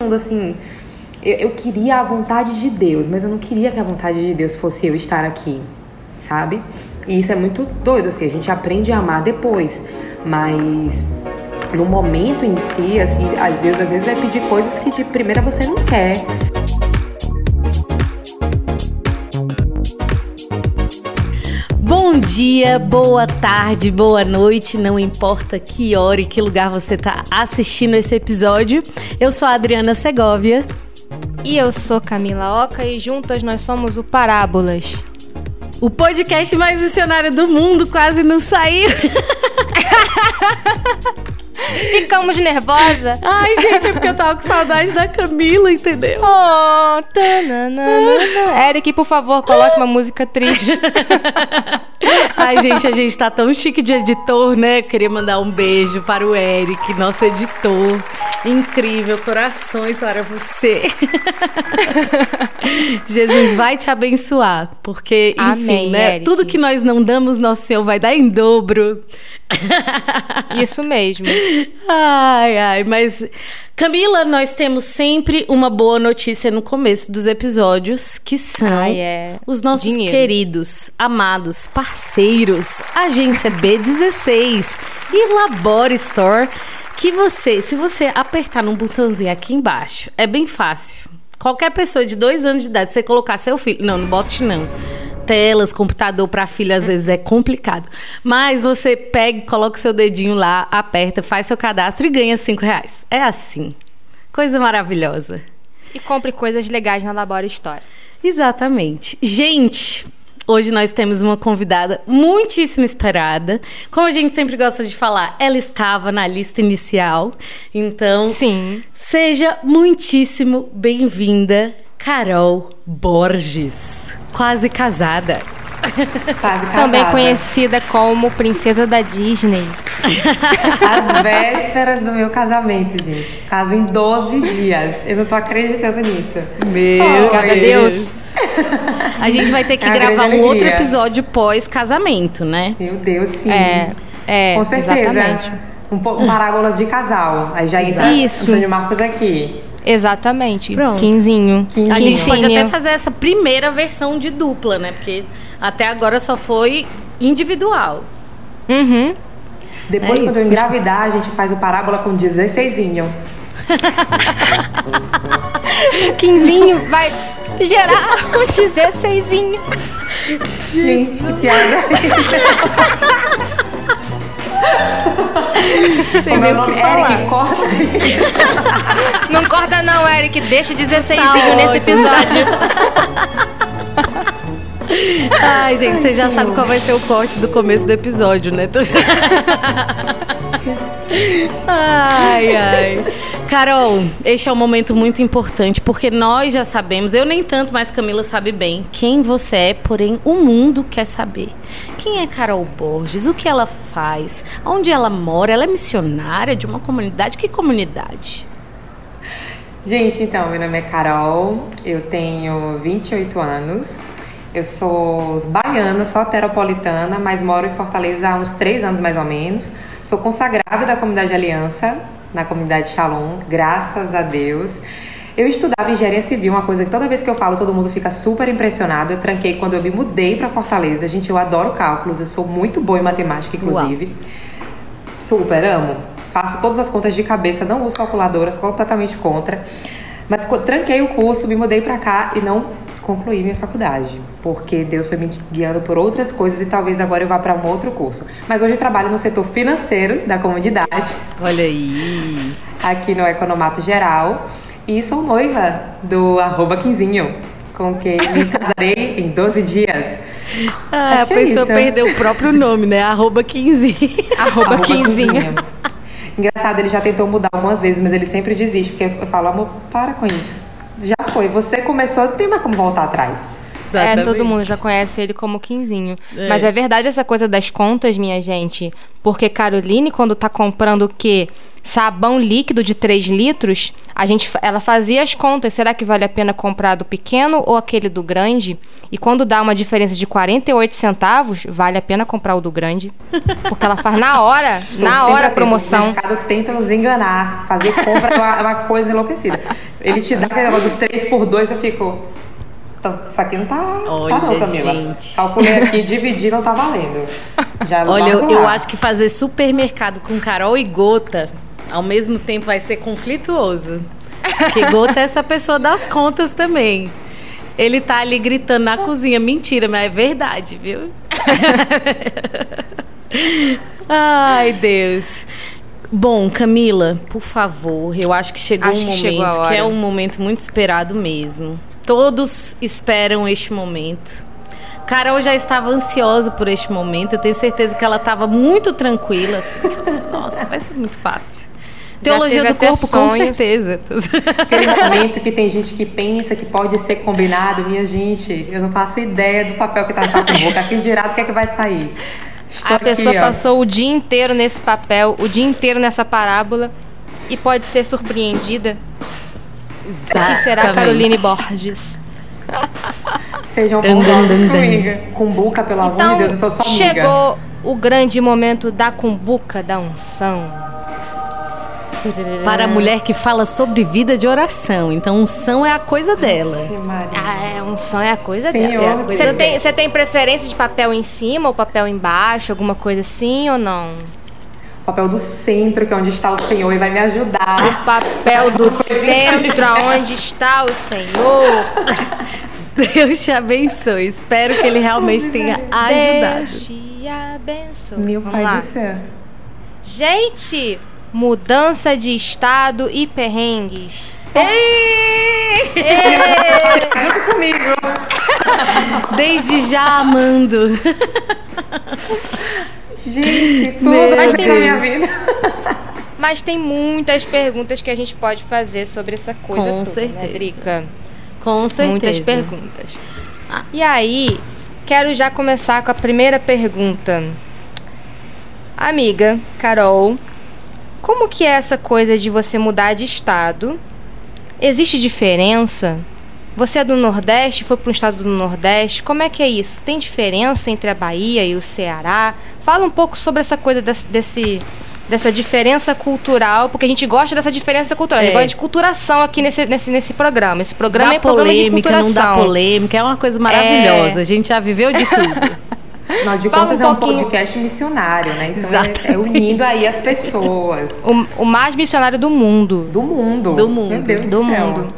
mundo, assim. Eu, eu queria a vontade de Deus, mas eu não queria que a vontade de Deus fosse eu estar aqui, sabe? E isso é muito doido, assim, a gente aprende a amar depois. Mas no momento em si, assim, Deus às vezes vai pedir coisas que de primeira você não quer. Dia, boa tarde, boa noite, não importa que hora e que lugar você está assistindo esse episódio. Eu sou a Adriana Segovia. E eu sou Camila Oca e juntas nós somos o Parábolas. O podcast mais missionário do mundo quase não saiu. Ficamos nervosa. Ai, gente, é porque eu tava com saudade da Camila, entendeu? Oh, Eric, por favor, coloque uma música triste. Ai, gente, a gente tá tão chique de editor, né? queria mandar um beijo para o Eric, nosso editor. Incrível, corações para você. Jesus vai te abençoar, porque, enfim, Amém, né? Eric. Tudo que nós não damos, nosso Senhor vai dar em dobro. Isso mesmo. Ai, ai, mas Camila, nós temos sempre uma boa notícia no começo dos episódios, que são ai, é. os nossos Dinheiro. queridos, amados, parceiros, Agência B16 e Labor Store, que você, se você apertar num botãozinho aqui embaixo, é bem fácil. Qualquer pessoa de dois anos de idade, você colocar seu filho. Não, não bote não telas, computador para filha às vezes é complicado. Mas você pega, coloca seu dedinho lá, aperta, faz seu cadastro e ganha cinco reais. É assim. Coisa maravilhosa. E compre coisas legais na Labora História. Exatamente. Gente, Hoje nós temos uma convidada muitíssimo esperada. Como a gente sempre gosta de falar, ela estava na lista inicial. Então, Sim. seja muitíssimo bem-vinda, Carol Borges, quase casada. Quase casada. Também conhecida como Princesa da Disney. As vésperas do meu casamento, gente. Caso em 12 dias. Eu não tô acreditando nisso. Meu oh, Obrigada a Deus. A gente vai ter que é gravar um outro episódio pós-casamento, né? Meu Deus, sim. É, é Com certeza. Exatamente. Um, um parábolas de casal. Aí já entra Isso. Antônio Marcos aqui. Exatamente. Pronto. Quinzinho. Quinzinho. A gente pode até fazer essa primeira versão de dupla, né? Porque até agora só foi individual. Uhum. Depois, é quando isso. eu engravidar, a gente faz o parábola com 16 Quinzinho vai gerar o 16 Gente, que piada. Sem o nome Eric, corta Não corta não, Eric. Deixa 16 tá nesse episódio. Ai, gente, você já sabe qual vai ser o corte do começo do episódio, né? ai, ai. Carol, este é um momento muito importante porque nós já sabemos, eu nem tanto, mas Camila sabe bem quem você é, porém o mundo quer saber. Quem é Carol Borges? O que ela faz? Onde ela mora? Ela é missionária de uma comunidade? Que comunidade? Gente, então, meu nome é Carol, eu tenho 28 anos, eu sou baiana, sou teropolitana, mas moro em Fortaleza há uns três anos mais ou menos. Sou consagrada da comunidade Aliança, na comunidade Shalom, graças a Deus. Eu estudava engenharia civil, uma coisa que toda vez que eu falo todo mundo fica super impressionado. Eu tranquei quando eu me mudei para Fortaleza. Gente, eu adoro cálculos, eu sou muito boa em matemática, inclusive. Uau. Super, amo. Faço todas as contas de cabeça, não uso calculadoras, completamente contra. Mas tranquei o curso, me mudei para cá e não concluí minha faculdade, porque Deus foi me guiando por outras coisas e talvez agora eu vá para um outro curso. Mas hoje eu trabalho no setor financeiro da comunidade. Olha aí. Aqui no Economato Geral. E sou noiva do arroba Quinzinho, com quem me casarei em 12 dias. Ah, Acho a é pessoa é perdeu o próprio nome, né? Arroba Quinzinho. Arroba, arroba Quinzinho. Engraçado, ele já tentou mudar algumas vezes, mas ele sempre desiste, porque eu falo, amor, para com isso já foi. Você começou, não tem mais como voltar atrás. É, todo mundo já conhece ele como Quinzinho. É. Mas é verdade essa coisa das contas, minha gente. Porque Caroline, quando tá comprando o quê? Sabão líquido de 3 litros, a gente, ela fazia as contas. Será que vale a pena comprar do pequeno ou aquele do grande? E quando dá uma diferença de 48 centavos, vale a pena comprar o do grande. Porque ela faz na hora, na hora a promoção. O mercado tenta nos enganar. Fazer compra é uma, é uma coisa enlouquecida. Ele te dá aquele negócio do 3 por 2, eu fico... Então, isso aqui não tá, Olha, tá não, Camila. Gente. Calculei aqui, dividir não tá valendo. Já Olha, eu, eu, acho que fazer supermercado com Carol e Gota ao mesmo tempo vai ser conflituoso. Porque Gota é essa pessoa das contas também. Ele tá ali gritando na cozinha. Mentira, mas é verdade, viu? Ai, Deus. Bom, Camila, por favor, eu acho que chegou acho um momento que, que é um momento muito esperado mesmo. Todos esperam este momento. Carol já estava ansiosa por este momento. Eu tenho certeza que ela estava muito tranquila. Assim, Nossa, vai ser muito fácil. Teologia do corpo, com certeza. Aquele momento que tem gente que pensa que pode ser combinado, minha gente, eu não faço ideia do papel que está na boca. Aqui direto, o que é que vai sair? Estou a pessoa passou o dia inteiro nesse papel, o dia inteiro nessa parábola e pode ser surpreendida Exatamente. Que será Caroline Borges. Sejam bondosos comigo. Cumbuca, pelo amor então, de Deus, eu sou sua amiga. Chegou o grande momento da cumbuca, da unção. Para a mulher que fala sobre vida de oração. Então, unção é a coisa dela. Ah, é, unção é a coisa Senhor, dela. É a coisa você, tem, você tem preferência de papel em cima ou papel embaixo? Alguma coisa assim ou não? papel do centro, que é onde está o Senhor, e vai me ajudar. O papel do centro, aonde está o Senhor. Deus te abençoe. Espero que ele realmente tenha ajudado. Deus te abençoe. Meu Vamos Pai lá. do céu. Gente, mudança de estado e perrengues. Ei! Ei! Junto comigo. Desde já amando. Gente, tudo Mas tem minha vida. Mas tem muitas perguntas que a gente pode fazer sobre essa coisa Com toda, né, certeza. né, Drica? Com certeza. Muitas perguntas. Ah. E aí, quero já começar com a primeira pergunta. Amiga, Carol, como que é essa coisa de você mudar de estado? Existe diferença? Você é do Nordeste, foi para um estado do Nordeste. Como é que é isso? Tem diferença entre a Bahia e o Ceará? Fala um pouco sobre essa coisa desse, desse dessa diferença cultural, porque a gente gosta dessa diferença cultural. É. A gente é. gosta de culturação aqui nesse, nesse, nesse programa. Esse programa dá é programa polêmica, de culturação. não dá polêmica, é uma coisa maravilhosa. É. A gente já viveu de tudo. Afinal de Fala contas, um é um podcast missionário, né? Então é, é, unindo aí as pessoas. O, o, mais missionário do mundo. Do mundo. Do mundo. Meu Deus do, do mundo.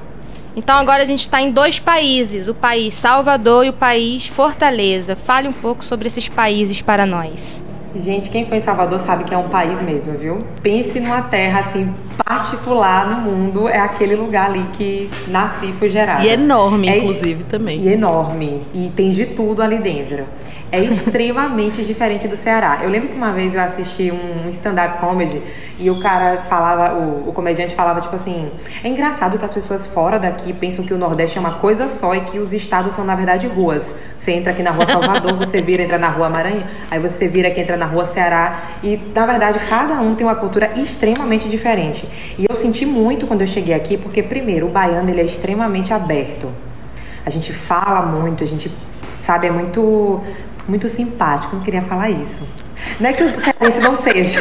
Então agora a gente está em dois países, o país Salvador e o país Fortaleza. Fale um pouco sobre esses países para nós. Gente, quem foi em Salvador sabe que é um país mesmo, viu? Pense numa terra assim particular no mundo, é aquele lugar ali que nasci e fui gerada. E enorme, é, inclusive, também. E enorme, e tem de tudo ali dentro é extremamente diferente do Ceará. Eu lembro que uma vez eu assisti um stand-up comedy e o cara falava, o, o, comediante falava tipo assim: é engraçado que as pessoas fora daqui pensam que o Nordeste é uma coisa só e que os estados são na verdade ruas. Você entra aqui na rua Salvador, você vira, entra na rua Maranhão, aí você vira aqui, entra na rua Ceará e na verdade cada um tem uma cultura extremamente diferente. E eu senti muito quando eu cheguei aqui porque primeiro o baiano ele é extremamente aberto. A gente fala muito, a gente sabe, é muito muito simpático, não queria falar isso. Não é que o cearense não seja.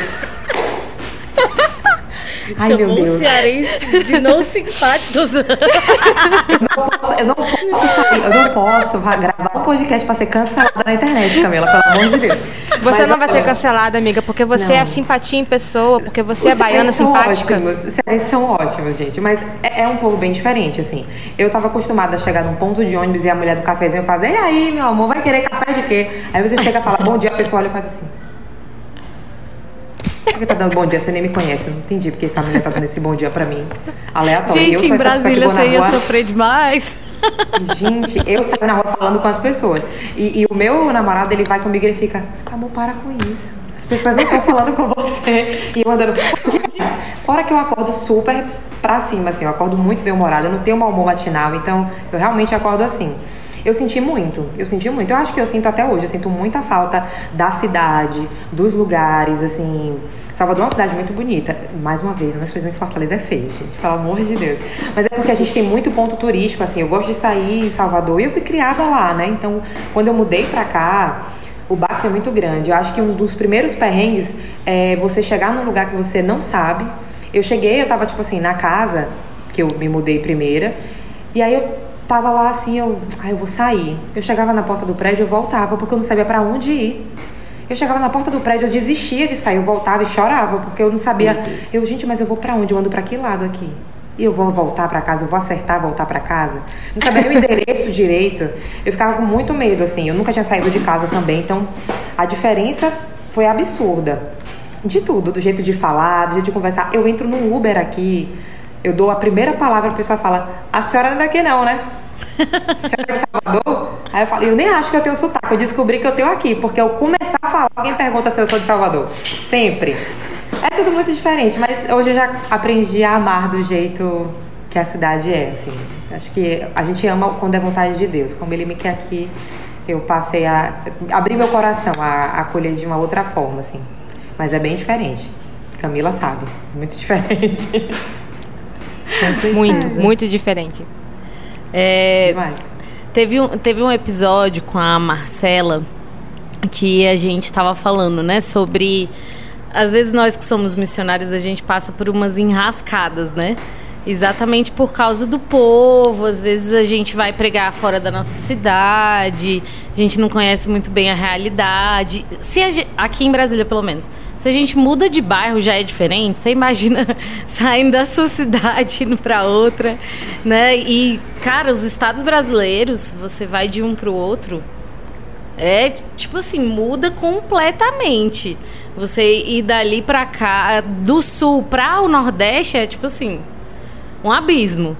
Ai, Chamou meu Deus. o cearense de não simpático. eu não posso, eu não posso sair, eu não posso gravar um podcast para ser cancelada na internet, Camila, pelo amor de Deus. Você Mas, não vai ser cancelada, amiga, porque você não. é a simpatia em pessoa, porque você Os é baiana simpática. Ótimos, os cearenses são ótimos, gente, mas é, é, um povo bem diferente, assim. Eu tava acostumada a chegar num ponto de ônibus e a mulher do cafezinho fazer, e aí, meu amor, vai querer café de quê? Aí você chega e fala, bom dia, a pessoa olha e faz assim. Por que tá dando bom dia? Você nem me conhece. Não entendi porque essa mulher tá dando esse bom dia pra mim. Aleatório. Gente, eu em Brasília você ia rua... sofrer demais. Gente, eu saio na rua falando com as pessoas. E, e, o meu namorado, ele vai comigo e ele fica, amor, para com isso. As pessoas não estão falando com você. E eu andando, fora que eu acordo super pra cima, assim. Eu acordo muito bem-humorada. Eu não tenho mau humor matinal, então eu realmente acordo assim. Eu senti muito, eu senti muito. Eu acho que eu sinto até hoje, eu sinto muita falta da cidade, dos lugares, assim. Salvador é uma cidade muito bonita. Mais uma vez, não estou dizendo que Fortaleza é feia, gente, pelo amor de Deus. Mas é porque a gente tem muito ponto turístico, assim. Eu gosto de sair em Salvador e eu fui criada lá, né? Então, quando eu mudei pra cá, o baque foi muito grande. Eu acho que um dos primeiros perrengues é você chegar num lugar que você não sabe. Eu cheguei, eu tava, tipo assim, na casa, que eu me mudei primeira, e aí eu tava lá assim, eu, ah, eu vou sair. Eu chegava na porta do prédio, eu voltava, porque eu não sabia para onde ir. Eu chegava na porta do prédio, eu desistia de sair, eu voltava e chorava, porque eu não sabia. Eu, gente, mas eu vou para onde? Eu ando para que lado aqui? E eu vou voltar para casa, eu vou acertar voltar para casa. Não sabia nem o endereço direito. Eu ficava com muito medo, assim. Eu nunca tinha saído de casa também, então a diferença foi absurda. De tudo, do jeito de falar, do jeito de conversar. Eu entro num Uber aqui, eu dou a primeira palavra, a pessoa fala: A senhora não é daqui, não, né? Senhora é de Salvador? Aí eu falo, eu nem acho que eu tenho sotaque, eu descobri que eu tenho aqui, porque eu começar a falar, alguém pergunta se eu sou de Salvador. Sempre. É tudo muito diferente, mas hoje eu já aprendi a amar do jeito que a cidade é, assim. Acho que a gente ama quando é vontade de Deus. Como Ele me quer aqui, eu passei a abrir meu coração a acolher de uma outra forma, assim. Mas é bem diferente. Camila sabe, muito diferente. muito, muito diferente. É, Demais. Teve um, teve um episódio com a Marcela que a gente estava falando, né, sobre às vezes nós que somos missionários a gente passa por umas enrascadas, né? Exatamente por causa do povo. Às vezes a gente vai pregar fora da nossa cidade, a gente não conhece muito bem a realidade. Se a gente, aqui em Brasília, pelo menos, se a gente muda de bairro já é diferente. Você imagina saindo da sua cidade indo para outra, né? E cara, os estados brasileiros, você vai de um para o outro, é tipo assim muda completamente. Você ir dali para cá, do sul para o nordeste é tipo assim um abismo.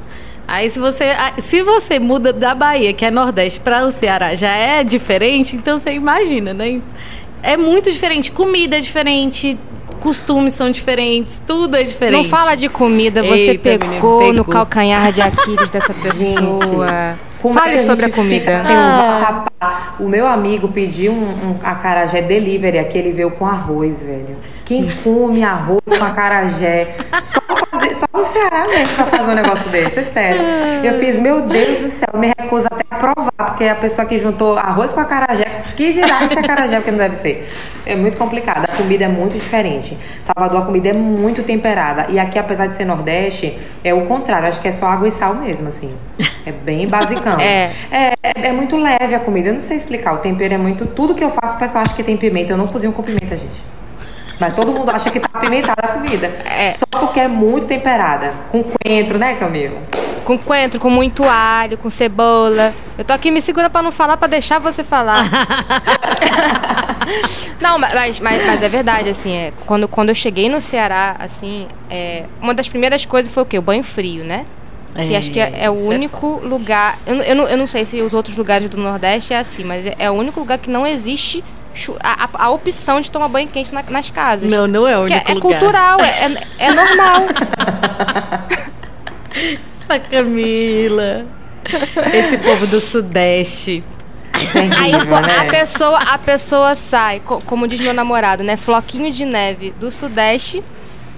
Aí se você, se você muda da Bahia, que é Nordeste, para o Ceará, já é diferente, então você imagina, né? É muito diferente, comida é diferente, costumes são diferentes, tudo é diferente. Não fala de comida, você Eita, pegou, pegou, no calcanhar de Aquiles dessa pessoa. Fale sobre a comida. Ah. o, o meu amigo pediu um, um acarajé delivery, aquele veio com arroz, velho. Quem come arroz com acarajé? Só, fazer, só no Ceará mesmo pra fazer um negócio desse, é sério. Eu fiz, meu Deus do céu, me recuso até a provar, porque a pessoa que juntou arroz com acarajé, que dirá esse acarajé, porque não deve ser. É muito complicado, a comida é muito diferente. Salvador, a comida é muito temperada. E aqui, apesar de ser Nordeste, é o contrário, acho que é só água e sal mesmo, assim. É bem basicão. É. é. É, muito leve a comida, eu não sei explicar. O tempero é muito. Tudo que eu faço, o pessoal acha que tem pimenta. Eu não cozinho com pimenta, gente. Mas todo mundo acha que tá apimentada a comida. É. Só porque é muito temperada. Com coentro, né, Camila? Com coentro, com muito alho, com cebola. Eu tô aqui me segurando pra não falar, pra deixar você falar. não, mas, mas, mas, é verdade, assim, é, quando, quando eu cheguei no Ceará, assim, é, uma das primeiras coisas foi o quê? O banho frio, né? Que acho que é, é o é único é lugar. Eu, eu, não, eu não sei se os outros lugares do Nordeste é assim, mas é, é o único lugar que não existe a, a, a, opção de tomar banho quente na, nas casas. Não, não é o único é, lugar. É cultural, é, é, é normal. Essa Camila. Esse povo do Sudeste. Aí a né? pessoa, a pessoa sai, como diz meu namorado, né? Floquinho de neve do Sudeste,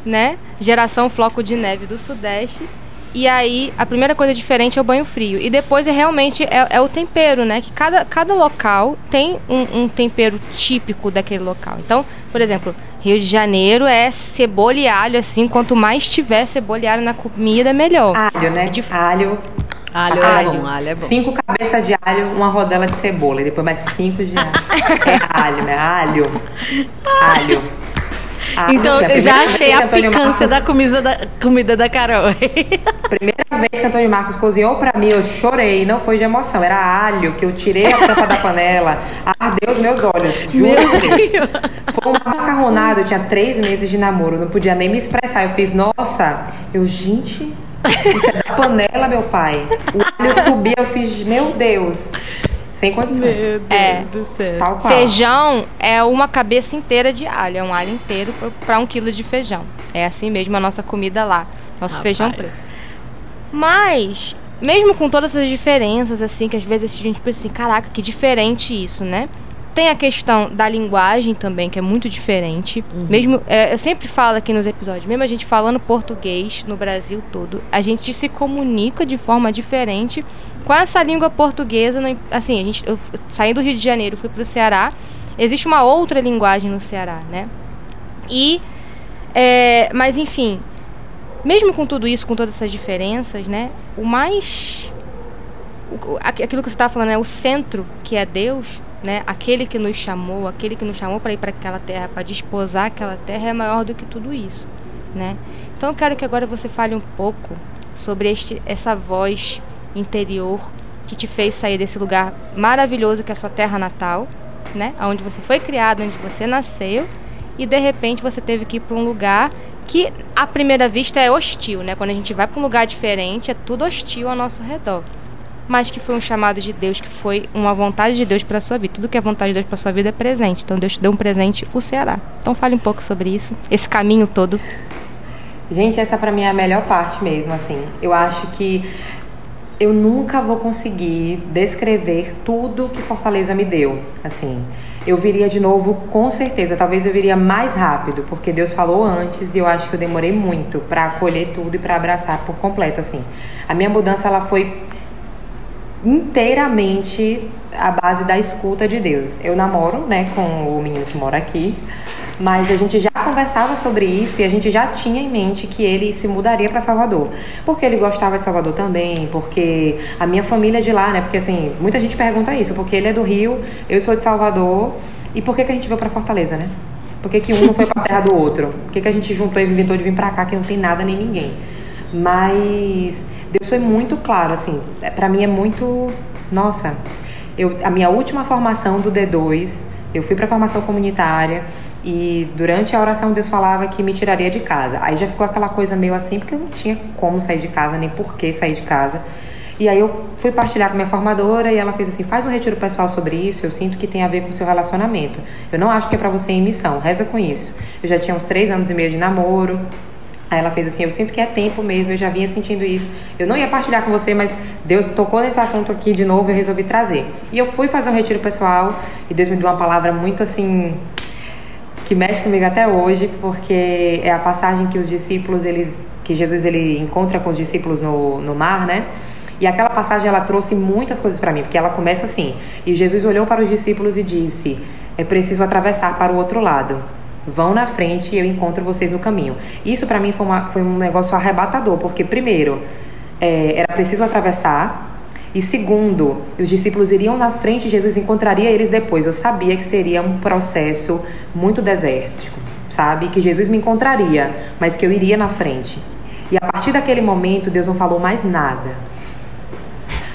né? Geração floco de neve do Sudeste e aí, a primeira coisa diferente é o banho frio. E depois é realmente é, é o tempero, né? Que cada, cada local tem um, um, tempero típico daquele local. Então, por exemplo, Rio de Janeiro é cebola e alho, assim. Quanto mais tiver cebola e alho na comida, melhor. Alho, né? De... Alho. Alho, alho, é bom, alho é bom. Cinco cabeças de alho, uma rodela de cebola. E depois mais cinco de alho. é alho, né? Alho. Alho. Ah, então, eu já achei a picância Marcos... da comida da, comida da Carol. primeira vez que Antônio Marcos cozinhou pra mim, eu chorei. Não foi de emoção, era alho que eu tirei a tampa da panela. Ardeu os meus olhos. Juro Meu Deus. Foi uma macarronada, eu tinha três meses de namoro, não podia nem me expressar. Eu fiz, nossa, eu, gente, isso é da panela, meu pai. O alho subia, eu fiz, meu Deus. Sem condições. Meu Deus é. do céu. Tal qual. Feijão é uma cabeça inteira de alho. É um alho inteiro para um quilo de feijão. É assim mesmo a nossa comida lá. Nosso Rapaz. feijão preto. Mas mesmo com todas essas diferenças, assim, que às vezes a gente pensa assim, caraca, que diferente isso, né? Tem a questão da linguagem também, que é muito diferente. Uhum. Mesmo, é, eu sempre falo aqui nos episódios, mesmo a gente falando português no Brasil todo, a gente se comunica de forma diferente com essa língua portuguesa. No, assim, a gente, eu saí do Rio de Janeiro, fui para o Ceará. Existe uma outra linguagem no Ceará, né? E, é, mas enfim, mesmo com tudo isso, com todas essas diferenças, né? O mais, o, aquilo que você está falando é né, o centro que é Deus né? Aquele que nos chamou, aquele que nos chamou para ir para aquela terra, para desposar aquela terra é maior do que tudo isso, né? Então eu quero que agora você fale um pouco sobre este, essa voz interior que te fez sair desse lugar maravilhoso que é a sua terra natal, né? Onde você foi criado, onde você nasceu e de repente você teve que ir para um lugar que à primeira vista é hostil, né? Quando a gente vai para um lugar diferente, é tudo hostil ao nosso redor mas que foi um chamado de Deus, que foi uma vontade de Deus para sua vida. Tudo que é vontade de Deus para sua vida é presente. Então Deus te deu um presente, o Ceará. Então fale um pouco sobre isso, esse caminho todo. Gente, essa para mim é a melhor parte mesmo, assim. Eu acho que eu nunca vou conseguir descrever tudo que Fortaleza me deu, assim. Eu viria de novo com certeza, talvez eu viria mais rápido, porque Deus falou antes e eu acho que eu demorei muito para acolher tudo e para abraçar por completo, assim. A minha mudança ela foi inteiramente à base da escuta de Deus. Eu namoro, né, com o menino que mora aqui, mas a gente já conversava sobre isso e a gente já tinha em mente que ele se mudaria para Salvador, porque ele gostava de Salvador também, porque a minha família é de lá, né? Porque assim, muita gente pergunta isso, porque ele é do Rio, eu sou de Salvador, e por que, que a gente veio para Fortaleza, né? Por que, que um não foi para terra do outro? Por que, que a gente juntou e inventou de vir para cá que não tem nada nem ninguém? Mas Deus foi muito claro, assim, é, para mim é muito, nossa, eu, a minha última formação do D2, eu fui para formação comunitária e durante a oração Deus falava que me tiraria de casa. Aí já ficou aquela coisa meio assim, porque eu não tinha como sair de casa, nem por que sair de casa. E aí eu fui partilhar com minha formadora e ela fez assim: faz um retiro pessoal sobre isso. Eu sinto que tem a ver com o seu relacionamento. Eu não acho que é para você em missão. Reza com isso. Eu já tinha uns três anos e meio de namoro. Aí ela fez assim: Eu sinto que é tempo mesmo, eu já vinha sentindo isso. Eu não ia partilhar com você, mas Deus tocou nesse assunto aqui de novo eu resolvi trazer. E eu fui fazer um retiro pessoal e Deus me deu uma palavra muito assim. Que mexe comigo até hoje, porque é a passagem que os discípulos, eles. que Jesus ele encontra com os discípulos no, no mar, né? E aquela passagem ela trouxe muitas coisas para mim, porque ela começa assim: E Jesus olhou para os discípulos e disse: É preciso atravessar para o outro lado. Vão na frente e eu encontro vocês no caminho. Isso para mim foi, uma, foi, um negócio arrebatador, porque primeiro é, era preciso atravessar e segundo, os discípulos iriam na frente Jesus encontraria eles depois. Eu sabia que seria um processo muito desértico, sabe? Que Jesus me encontraria, mas que eu iria na frente. E a partir daquele momento, Deus não falou mais nada.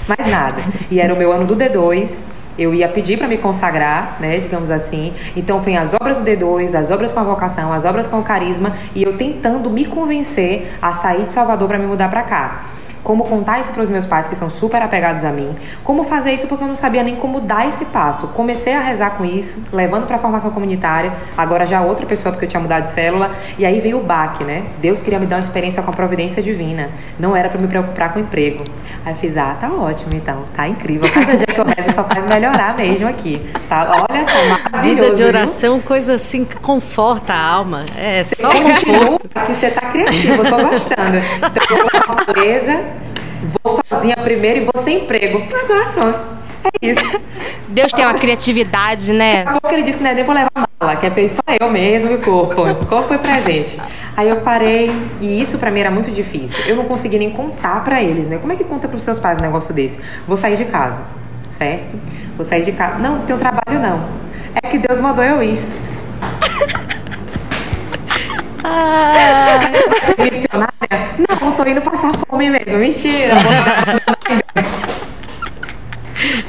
Mais nada. E era o meu ano do D2 eu ia pedir para me consagrar, né, digamos assim. Então, foi as obras do D2, as obras com a vocação, as obras com o carisma, e eu tentando me convencer a sair de Salvador para me mudar para cá como contar isso para os meus pais que são super apegados a mim, como fazer isso porque eu não sabia nem como dar esse passo. Comecei a rezar com isso, levando para a formação comunitária, agora já outra pessoa porque eu tinha mudado de célula, e aí veio o baque, né? Deus queria me dar uma experiência com a providência divina, não era para me preocupar com o emprego. Aí eu fiz, ah, tá ótimo então, tá incrível. Cada dia que eu rezo só faz melhorar mesmo aqui. Tá? Olha, tá maravilhoso. Vida de oração, viu? coisa assim que conforta a alma. É só conforto. Que você tá criativo, eu tô gostando. Então, beleza vou sozinha primeiro e vou sem emprego. Agora pronto. É isso. Deus tem uma criatividade, né? Daqui a pouco ele disse que não é nem vou levar mala, que é só eu mesmo e o corpo. O corpo é presente. Aí eu parei e isso para mim era muito difícil. Eu não consegui nem contar para eles, né? Como é que conta para os seus pais um negócio desse? Vou sair de casa, certo? Vou sair de casa. Não, teu trabalho não. É que Deus mandou eu ir. Ah. Missionária? Não, tô indo passar fome mesmo. Mentira.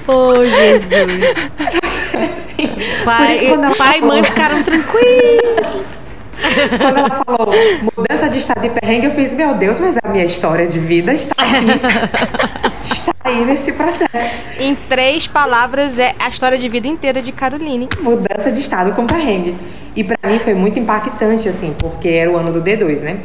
oh, Jesus. Pai, pai e mãe ficaram tranquilos. Quando ela falou mudança de estado de perrengue, eu fiz, meu Deus, mas a minha história de vida está aqui. está aí nesse processo. Em três palavras, é a história de vida inteira de Caroline. Mudança de estado com perrengue. E para mim foi muito impactante, assim, porque era o ano do D2, né?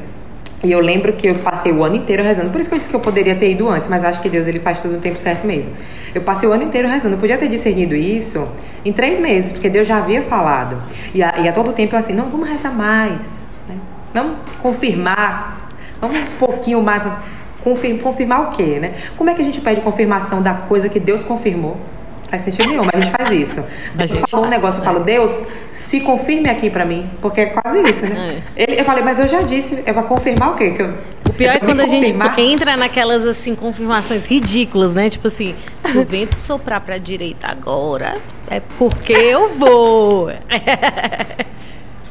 E eu lembro que eu passei o ano inteiro rezando. Por isso que eu disse que eu poderia ter ido antes, mas acho que Deus ele faz tudo no tempo certo mesmo. Eu passei o ano inteiro rezando. Eu podia ter discernido isso em três meses, porque Deus já havia falado. E a, e a todo tempo eu assim, não, vamos rezar mais. Né? Vamos confirmar. Vamos um pouquinho mais. Confirmar, confirmar o quê, né? Como é que a gente pede confirmação da coisa que Deus confirmou? faz sentido nenhum, mas a gente faz isso. Deus falou faz, um negócio, eu falo, né? Deus, se confirme aqui pra mim, porque é quase isso, né? É. Ele, eu falei, mas eu já disse, é pra confirmar o quê? Que eu, o pior é quando a gente entra naquelas, assim, confirmações ridículas, né? Tipo assim, se o vento soprar pra direita agora, é porque eu vou.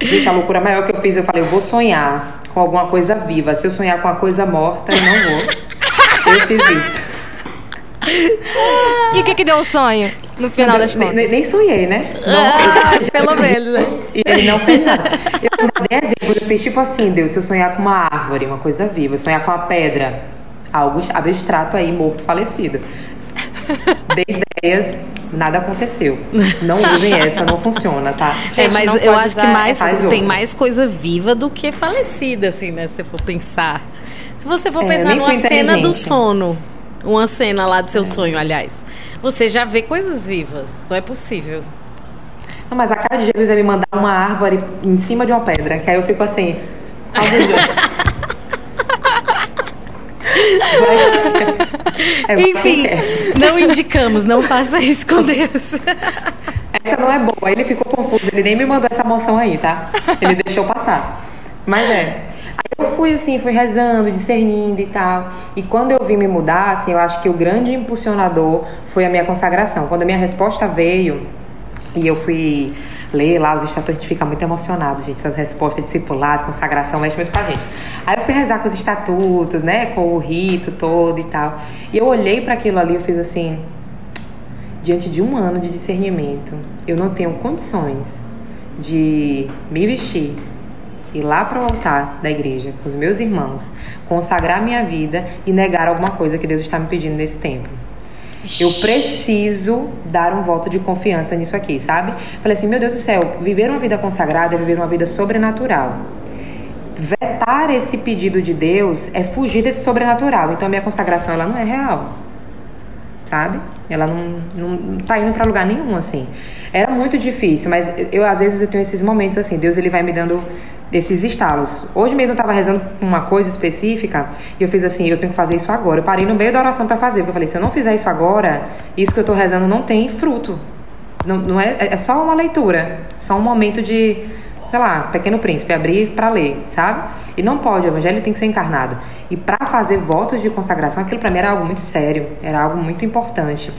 Gente, a loucura maior que eu fiz, eu falei, eu vou sonhar com alguma coisa viva. Se eu sonhar com uma coisa morta, eu não vou. Eu fiz isso e o que que deu o sonho? No final das contas. Nem, nem sonhei, né? Não, ah, pelo menos, né? E ele não fez nada. Eu dei exemplo, eu fiz tipo assim, Deus, se eu sonhar com uma árvore, uma coisa viva, sonhar com uma pedra, algo abstrato aí, morto, falecido. Dei ideias, nada aconteceu. Não usem essa, não funciona, tá? É, Gente, é, mas eu acho que mais, tem mais coisa viva do que falecida, assim, né? Se você for pensar. Se você for é, pensar numa cena do sono, uma cena lá do seu sonho, aliás. Você já vê coisas vivas. Não é possível. Não, mas a cara de Jesus é me mandar uma árvore em cima de uma pedra, que aí eu fico assim. é Enfim, não indicamos, não faça isso com Deus. Essa não é boa. Ele ficou confuso, ele nem me mandou essa moção aí, tá? Ele deixou passar. Mas é. Aí eu fui assim, fui rezando, discernindo e tal. E quando eu vim me mudar, assim, eu acho que o grande impulsionador foi a minha consagração. Quando a minha resposta veio e eu fui ler lá os estatutos, a gente fica muito emocionado, gente. Essas respostas discipulado, consagração, mexe muito com a gente. Aí eu fui rezar com os estatutos, né? Com o rito todo e tal. E eu olhei para aquilo ali, eu fiz assim. Diante de um ano de discernimento, eu não tenho condições de me vestir ir lá para o altar da igreja com os meus irmãos, consagrar minha vida e negar alguma coisa que Deus está me pedindo nesse tempo. Eu preciso dar um voto de confiança nisso aqui, sabe? Falei assim, meu Deus do céu, viver uma vida consagrada é viver uma vida sobrenatural. Vetar esse pedido de Deus é fugir desse sobrenatural. Então a minha consagração ela não é real. Sabe? Ela não, não, tá indo para lugar nenhum assim. Era muito difícil, mas eu às vezes eu tenho esses momentos assim, Deus ele vai me dando desses estalos. Hoje mesmo eu estava rezando uma coisa específica e eu fiz assim, eu tenho que fazer isso agora. Eu parei no meio da oração para fazer, porque eu falei, se eu não fizer isso agora, isso que eu estou rezando não tem fruto. Não, não é, é só uma leitura, só um momento de, sei lá, Pequeno Príncipe, abrir para ler, sabe? E não pode, o evangelho tem que ser encarnado. E para fazer votos de consagração, aquilo para mim era algo muito sério, era algo muito importante.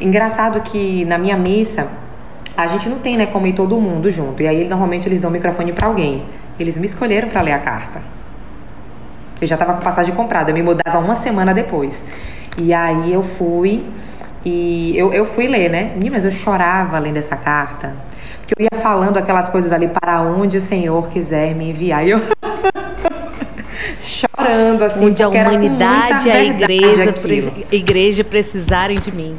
Engraçado que na minha missa, a gente não tem, né, como ir todo mundo junto. E aí, normalmente, eles dão o microfone para alguém. Eles me escolheram para ler a carta. Eu já estava com passagem comprada, eu me mudava uma semana depois. E aí eu fui e eu, eu fui ler, né? Mas eu chorava lendo essa carta. Porque eu ia falando aquelas coisas ali para onde o Senhor quiser me enviar. E eu chorando assim. Onde a humanidade e a igreja, igreja precisarem de mim.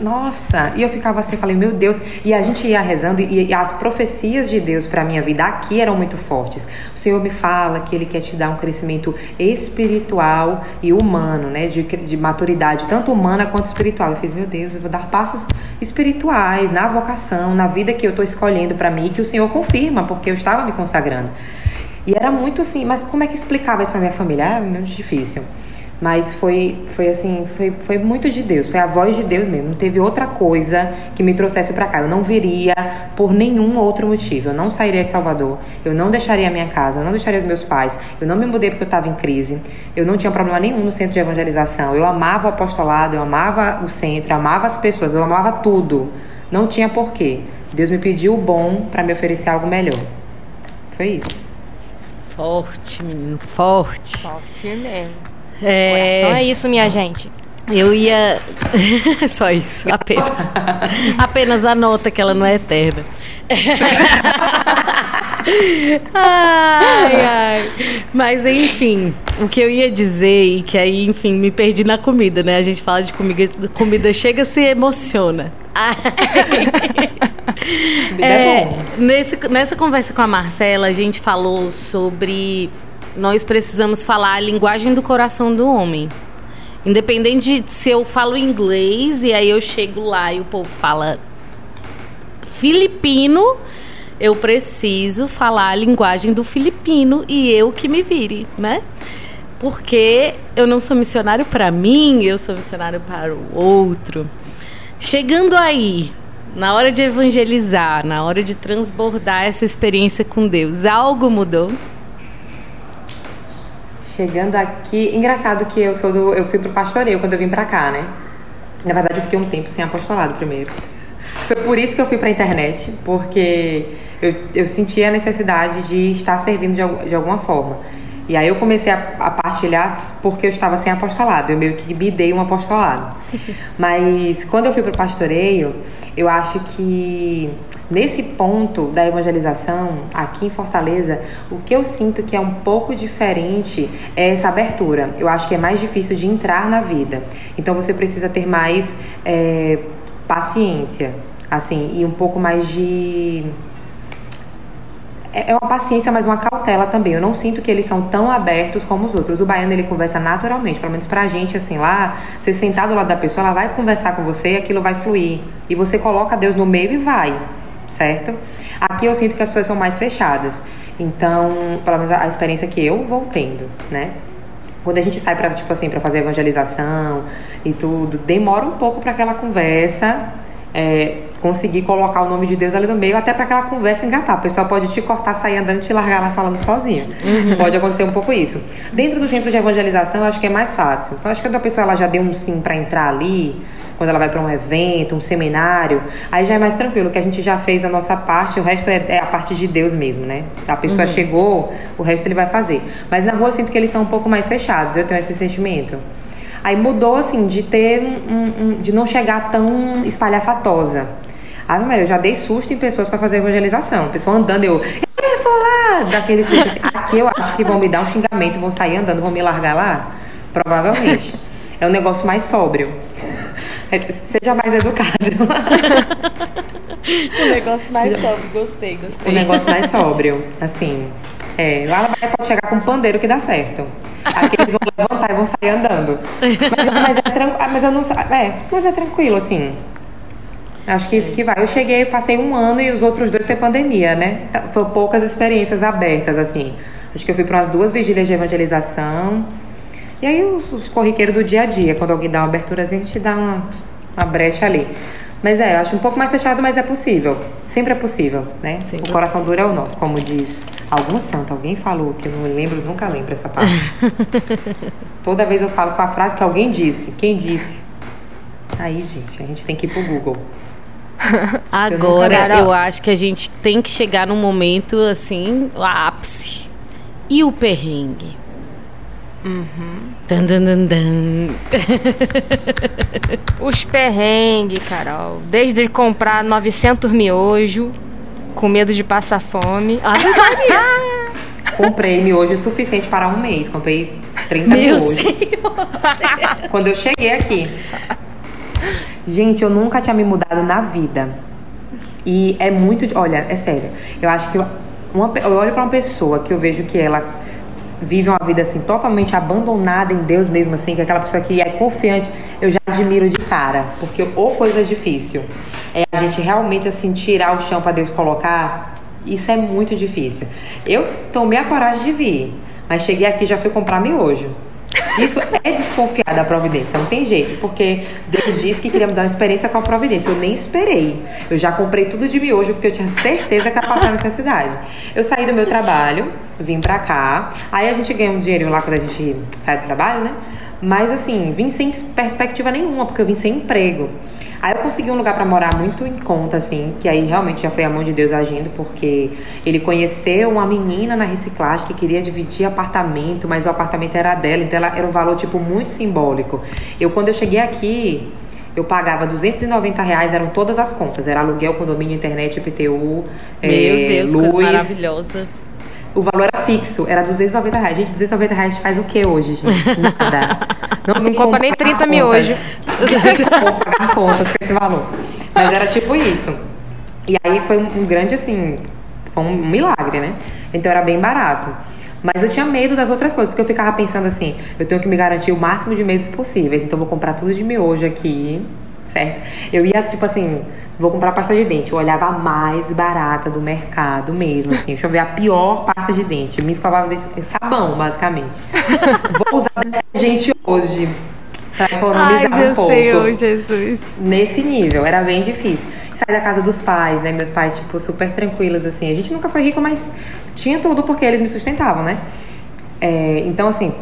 Nossa, e eu ficava assim, falei, meu Deus, e a gente ia rezando e, e as profecias de Deus para minha vida aqui eram muito fortes. O Senhor me fala que ele quer te dar um crescimento espiritual e humano, né, de, de maturidade, tanto humana quanto espiritual. Eu fiz, meu Deus, eu vou dar passos espirituais na vocação, na vida que eu estou escolhendo para mim, que o Senhor confirma, porque eu estava me consagrando. E era muito assim, mas como é que explicava isso para minha família? É muito difícil. Mas foi, foi assim, foi, foi muito de Deus, foi a voz de Deus mesmo. Não teve outra coisa que me trouxesse para cá. Eu não viria por nenhum outro motivo. Eu não sairia de Salvador. Eu não deixaria a minha casa, eu não deixaria os meus pais. Eu não me mudei porque eu estava em crise. Eu não tinha problema nenhum no centro de evangelização. Eu amava o apostolado, eu amava o centro, eu amava as pessoas, eu amava tudo. Não tinha porquê. Deus me pediu o bom para me oferecer algo melhor. Foi isso. Forte, menino, forte. Forte mesmo. É... Coração é isso, minha gente. Eu ia. Só isso, apenas. apenas a nota que ela não é eterna. ai, ai. Mas enfim, o que eu ia dizer, e que aí, enfim, me perdi na comida, né? A gente fala de comida, comida chega se emociona. é, nesse, nessa conversa com a Marcela, a gente falou sobre nós precisamos falar a linguagem do coração do homem. Independente de se eu falo inglês e aí eu chego lá e o povo fala filipino, eu preciso falar a linguagem do filipino e eu que me vire, né? Porque eu não sou missionário para mim, eu sou missionário para o outro. Chegando aí, na hora de evangelizar, na hora de transbordar essa experiência com Deus, algo mudou? Chegando aqui, engraçado que eu sou do, eu fui pro pastoreio quando eu vim para cá, né? Na verdade, eu fiquei um tempo sem apostolado primeiro. Foi por isso que eu fui para a internet, porque eu, eu sentia a necessidade de estar servindo de, de alguma forma. E aí eu comecei a, a, partilhar porque eu estava sem apostolado, eu meio que me dei um apostolado. Mas quando eu fui para o pastoreio, eu acho que nesse ponto da evangelização, aqui em Fortaleza, o que eu sinto que é um pouco diferente é essa abertura. Eu acho que é mais difícil de entrar na vida. Então você precisa ter mais é, paciência, assim, e um pouco mais de é, é uma paciência, mas uma cautela também. Eu não sinto que eles são tão abertos como os outros. O baiano ele conversa naturalmente, pelo menos pra gente assim lá, você sentar do lado da pessoa, ela vai conversar com você e aquilo vai fluir. E você coloca Deus no meio e vai, certo? Aqui eu sinto que as pessoas são mais fechadas. Então, pelo menos a experiência que eu vou tendo, né? Quando a gente sai para tipo assim, para fazer evangelização e tudo, demora um pouco para aquela conversa é, conseguir colocar o nome de Deus ali no meio, até para aquela conversa engatar. O pessoal pode te cortar, sair andando e te largar lá falando sozinho. Uhum. Pode acontecer um pouco isso. Dentro do centro de evangelização, eu acho que é mais fácil. Eu acho que quando a pessoa ela já deu um sim para entrar ali, quando ela vai para um evento, um seminário, aí já é mais tranquilo, que a gente já fez a nossa parte, o resto é, é a parte de Deus mesmo, né? A pessoa uhum. chegou, o resto ele vai fazer. Mas na rua eu sinto que eles são um pouco mais fechados, eu tenho esse sentimento. Aí mudou assim de ter um, um, de não chegar tão espalhafatosa. Ah, Maria, eu já dei susto em pessoas para fazer evangelização. Pessoa andando, eu. falar daquele susto assim. Aqui eu acho que vão me dar um xingamento, vão sair andando, vão me largar lá. Provavelmente. É um negócio mais sóbrio. Seja mais educado. um negócio mais sóbrio, gostei, gostei. Um negócio mais sóbrio, assim. É, lá na Bahia pode chegar com um pandeiro que dá certo. Aqui eles vão levantar e vão sair andando. Mas, mas é tranquilo. Ah, mas eu não É, mas é tranquilo, assim. Acho que, que vai. Eu cheguei, passei um ano e os outros dois foi pandemia, né? Foram poucas experiências abertas, assim. Acho que eu fui para umas duas vigílias de evangelização. E aí os, os corriqueiros do dia a dia, quando alguém dá uma abertura, a gente dá uma, uma brecha ali. Mas é, eu acho um pouco mais fechado, mas é possível. Sempre é possível, né? Sempre o coração é duro é o nosso, como diz algum santo. Alguém falou, que eu não lembro, nunca lembro essa parte. Toda vez eu falo com a frase que alguém disse. Quem disse? Aí, gente, a gente tem que ir pro Google. Agora eu, eu acho que a gente tem que chegar num momento assim, o ápice. E o perrengue? Uhum. Dan, dan, dan, dan. Os perrengues, Carol. Desde comprar 900 miojo, com medo de passar fome. Ah, Comprei miojo suficiente para um mês. Comprei 30 Meu miojos. Quando eu cheguei aqui. Gente, eu nunca tinha me mudado na vida. E é muito. Olha, é sério. Eu acho que. Uma, eu olho para uma pessoa que eu vejo que ela vive uma vida assim totalmente abandonada em Deus mesmo assim, que é aquela pessoa que é confiante, eu já admiro de cara, porque ou coisa difícil é a gente realmente assim tirar o chão para Deus colocar, isso é muito difícil. Eu tomei a coragem de vir, mas cheguei aqui já fui comprar miojo. Isso é desconfiar da providência, não tem jeito, porque Deus disse que queria me dar uma experiência com a providência. Eu nem esperei. Eu já comprei tudo de miojo porque eu tinha certeza que ia passar necessidade. Eu saí do meu trabalho, vim pra cá, aí a gente ganha um dinheiro lá quando a gente sai do trabalho, né? Mas assim, vim sem perspectiva nenhuma, porque eu vim sem emprego. Aí eu consegui um lugar para morar muito em conta, assim, que aí realmente já foi a mão de Deus agindo, porque ele conheceu uma menina na reciclagem que queria dividir apartamento, mas o apartamento era dela, então ela era um valor, tipo, muito simbólico. Eu, quando eu cheguei aqui, eu pagava 290 reais, eram todas as contas. Era aluguel, condomínio, internet, IPTU, Meu é, Deus, luz. coisa maravilhosa. O valor era fixo, era 290 reais. Gente, 290 reais faz o que hoje, gente? Nada. Não, não compra nem 30 mil hoje. Não pagar contas com esse valor. Mas era tipo isso. E aí foi um, um grande, assim, foi um milagre, né? Então era bem barato. Mas eu tinha medo das outras coisas, porque eu ficava pensando assim, eu tenho que me garantir o máximo de meses possíveis, então eu vou comprar tudo de miojo aqui, certo? Eu ia, tipo assim, vou comprar pasta de dente. Eu olhava a mais barata do mercado mesmo, assim. Deixa eu ver a pior pasta de dente. Eu me escovava dente, sabão, basicamente. vou usar detergente hoje. Pra economizar Ai, um pouco. Senhor Jesus. Nesse nível, era bem difícil. Sair da casa dos pais, né? Meus pais, tipo, super tranquilos, assim. A gente nunca foi rico, mas tinha tudo porque eles me sustentavam, né? É, então, assim,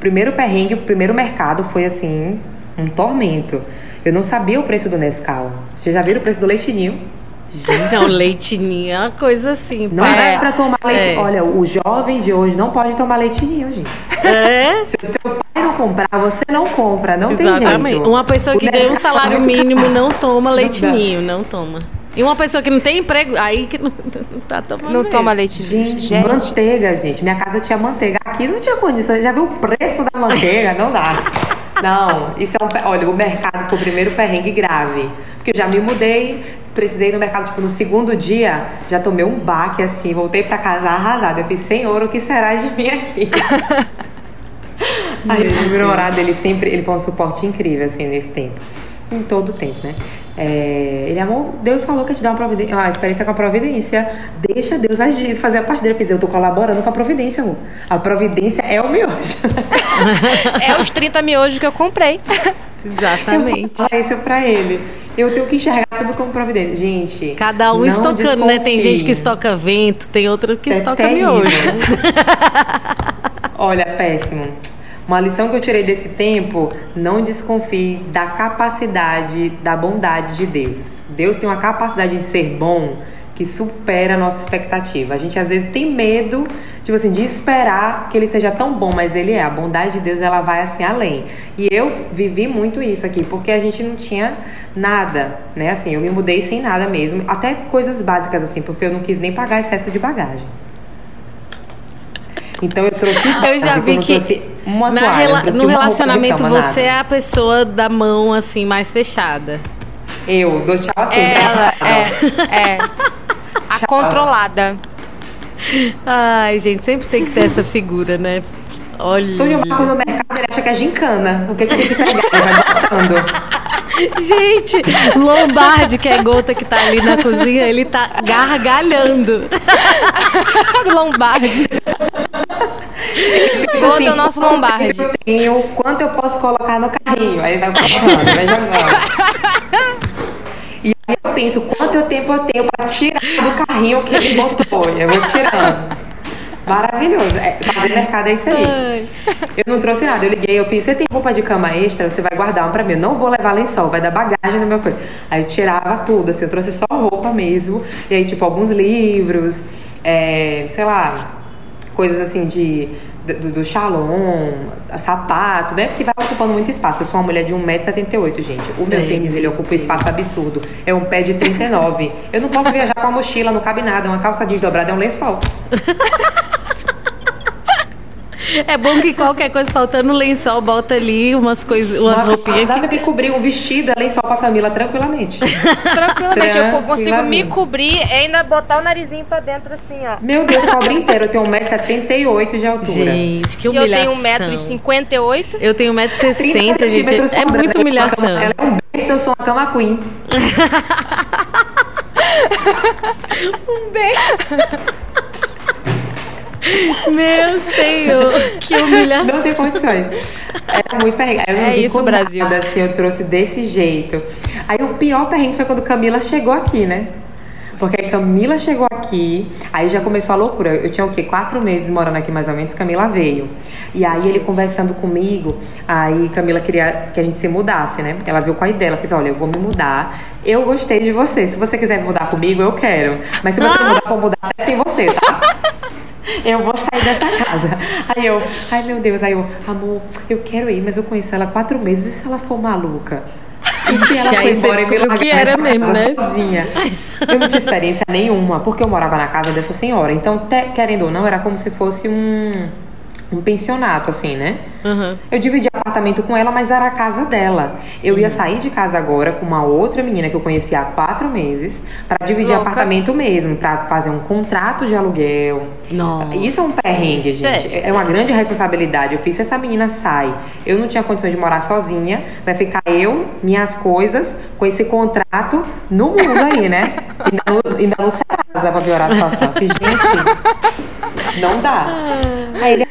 primeiro perrengue, o primeiro mercado foi, assim, um tormento. Eu não sabia o preço do Nescau. Vocês já viram o preço do leitinho? Não, leitinho é uma coisa assim. Não é pra tomar leite. É. Olha, o jovem de hoje não pode tomar leitinho, gente. É? Se o seu pai não comprar, você não compra. Não tem Exatamente. jeito. Uma pessoa que ganha um é salário mínimo caro. não toma Não leitinho, não toma. E uma pessoa que não tem emprego, aí que não, não tá tomando Não toma leite. Gente, manteiga, gente. Minha casa tinha manteiga. Aqui não tinha condições. Já viu o preço da manteiga? Não dá. Não, isso é um. Olha, o mercado foi o primeiro perrengue grave. Porque eu já me mudei, precisei ir no mercado, tipo, no segundo dia, já tomei um baque assim, voltei pra casa arrasada. Eu fiz, Senhor, o que será de mim aqui? Aí o meu namorado, ele sempre, ele foi um suporte incrível, assim, nesse tempo. Em todo o tempo, né? É, ele amou, Deus falou que ia te dar uma providência, uma experiência com a providência. Deixa Deus agir, fazer a parte dele. Eu fiz, eu tô colaborando com a providência, amor. A providência é o miojo. É os 30 miojos que eu comprei. Exatamente. Eu isso pra ele. Eu tenho que enxergar tudo como providência. Gente. Cada um estocando, né? Tem gente que desconfie. estoca vento, tem outro que É estoca terrível. miojo. Olha, péssimo. Uma lição que eu tirei desse tempo, não desconfie da capacidade, da bondade de Deus. Deus tem uma capacidade de ser bom que supera a nossa expectativa. A gente às vezes tem medo, tipo assim, de esperar que ele seja tão bom, mas ele é. A bondade de Deus, ela vai assim além. E eu vivi muito isso aqui, porque a gente não tinha nada, né? Assim, eu me mudei sem nada mesmo, até coisas básicas assim, porque eu não quis nem pagar excesso de bagagem. Então eu trouxe Eu já básico, vi que uma na toalha, rela- no relacionamento cama, você é a pessoa da mão assim mais fechada. Eu dou tchau assim. Ela é, é a controlada. Ai, gente, sempre tem que ter essa figura, né? Olha. Tô de uma coisa no mercado, ele acha que é gincana. O que, que tem que pegar? Ele vai botando. Gente, Lombardi, que é gota que tá ali na cozinha, ele tá gargalhando. Lombardi. Gota é o nosso tempo Eu tenho, quanto eu posso colocar no carrinho? Aí vai colocando, vai jogando. E aí eu penso, quanto tempo eu tenho pra tirar do carrinho que ele botou? Eu vou tirando. Maravilhoso. É, fazer mercado é isso aí. Eu não trouxe nada. Eu liguei, eu fiz, você tem roupa de cama extra? Você vai guardar um pra mim. Eu não vou levar lençol, vai dar bagagem no meu coisa. Aí eu tirava tudo, assim, eu trouxe só roupa mesmo. E aí, tipo, alguns livros, é, sei lá, coisas assim de. Do, do Shalom, sapato, né? Porque vai ocupando muito espaço. Eu sou uma mulher de 1,78m, gente. O meu tênis, ele ocupa um espaço absurdo. É um pé de 39. Eu não posso viajar com a mochila, não cabe nada. Uma calça jeans dobrada é um lençol. É bom que qualquer coisa faltando lençol, bota ali umas coisas, umas roupinhas Dá que pra me cobrir um vestido, é lençol pra Camila, tranquilamente. Tranquilamente, eu consigo me cobrir e ainda botar o narizinho pra dentro assim, ó. Meu Deus, cobre inteiro. Eu tenho 1,78m de altura. Gente, que E eu tenho humilhação. 1,58m. Eu tenho 1,60m, 30 gente. centímetros É sobrando. muita Ela humilhação. é um berço, eu sou uma cama queen. Um beijo. Meu senhor, que Não humilhação. tem condições. Era muito perrengue. Eu não É isso, Brasil. Nada, assim, eu trouxe desse jeito. Aí o pior perrengue foi quando Camila chegou aqui, né? Porque a Camila chegou aqui, aí já começou a loucura. Eu tinha o quê? Quatro meses morando aqui mais ou menos, Camila veio. E aí ele conversando comigo, aí Camila queria que a gente se mudasse, né? Ela veio com a ideia, ela fez, olha, eu vou me mudar. Eu gostei de você. Se você quiser mudar comigo, eu quero. Mas se você mudar, vou mudar até sem você, tá? Eu vou sair dessa casa. Aí eu, ai meu Deus, aí eu, amor, eu quero ir, mas eu conheço ela há quatro meses. E se ela for maluca? E se ela você embora e me largar que era mesmo, né? sozinha? Eu não tinha experiência nenhuma, porque eu morava na casa dessa senhora. Então, te- querendo ou não, era como se fosse um um pensionato, assim, né? Uhum. Eu dividi apartamento com ela, mas era a casa dela. Eu uhum. ia sair de casa agora com uma outra menina que eu conhecia há quatro meses para dividir Louca. apartamento mesmo, para fazer um contrato de aluguel. Nossa. Isso é um perrengue, gente. É uma grande responsabilidade. Eu fiz se essa menina sai, eu não tinha condições de morar sozinha, vai ficar eu, minhas coisas, com esse contrato no mundo aí, né? Ainda no, ainda no Serasa pra piorar a situação. gente, não dá. Aí ele,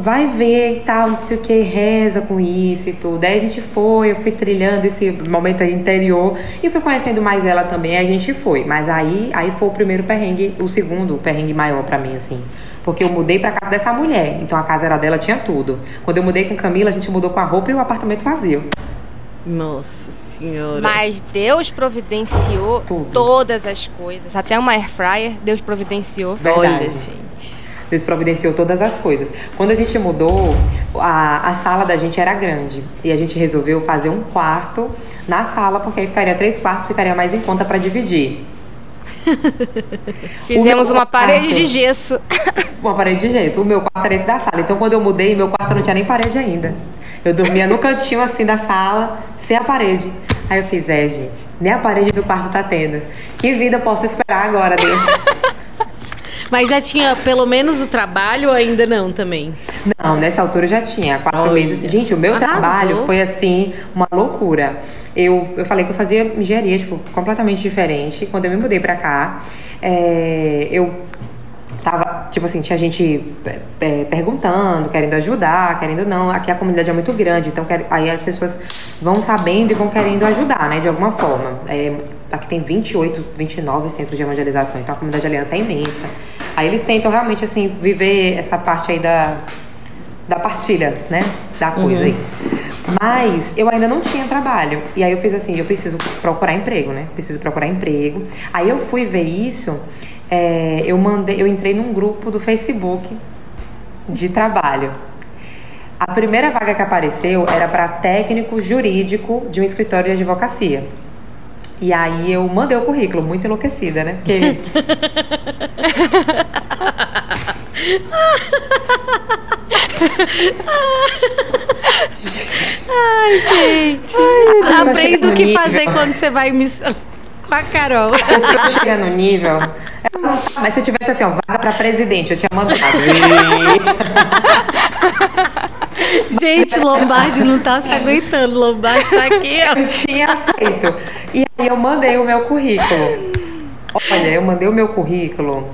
vai ver e tal, não sei o que, reza com isso e tudo. Aí a gente foi, eu fui trilhando esse momento interior e fui conhecendo mais ela também, a gente foi. Mas aí, aí foi o primeiro perrengue, o segundo perrengue maior para mim, assim. Porque eu mudei pra casa dessa mulher, então a casa era dela, tinha tudo. Quando eu mudei com Camila, a gente mudou com a roupa e o apartamento vazio. Nossa senhora. Mas Deus providenciou Tudo. todas as coisas. Até uma air fryer, Deus providenciou. Verdade. Olha, gente. Deus providenciou todas as coisas. Quando a gente mudou, a, a sala da gente era grande. E a gente resolveu fazer um quarto na sala, porque aí ficaria três quartos, ficaria mais em conta para dividir. Fizemos uma quarto, parede de gesso. Uma parede de gesso. O meu quarto era esse da sala. Então, quando eu mudei, meu quarto não tinha nem parede ainda. Eu dormia no cantinho assim da sala, sem a parede. Aí eu fiz, é, gente, nem a parede do quarto tá tendo. Que vida posso esperar agora desse? Mas já tinha pelo menos o trabalho ou ainda não também? Não, nessa altura já tinha. Quatro Olha. meses. Gente, o meu Arrasou. trabalho foi assim, uma loucura. Eu, eu falei que eu fazia engenharia, tipo, completamente diferente. Quando eu me mudei pra cá, é, eu tava, tipo assim, tinha gente é, perguntando, querendo ajudar, querendo não. Aqui a comunidade é muito grande, então quer, aí as pessoas vão sabendo e vão querendo ajudar, né, de alguma forma. É, aqui tem 28, 29 centros de evangelização, então a comunidade de aliança é imensa. Aí eles tentam realmente, assim, viver essa parte aí da, da partilha, né, da coisa uhum. aí. Mas eu ainda não tinha trabalho. E aí eu fiz assim, eu preciso procurar emprego, né? Preciso procurar emprego. Aí eu fui ver isso é, eu mandei, eu entrei num grupo do Facebook de trabalho. A primeira vaga que apareceu era para técnico jurídico de um escritório de advocacia. E aí eu mandei o currículo, muito enlouquecida, né? Porque. Ai, gente. Ai, Aprenda o que nível. fazer quando você vai missão com a Carol. A pessoa chega no nível. Mas se tivesse assim, ó, vaga pra presidente, eu tinha mandado. Gente, Lombardi não tá se aguentando. Lombardi tá aqui, ó. Eu tinha feito. E aí eu mandei o meu currículo. Olha, eu mandei o meu currículo.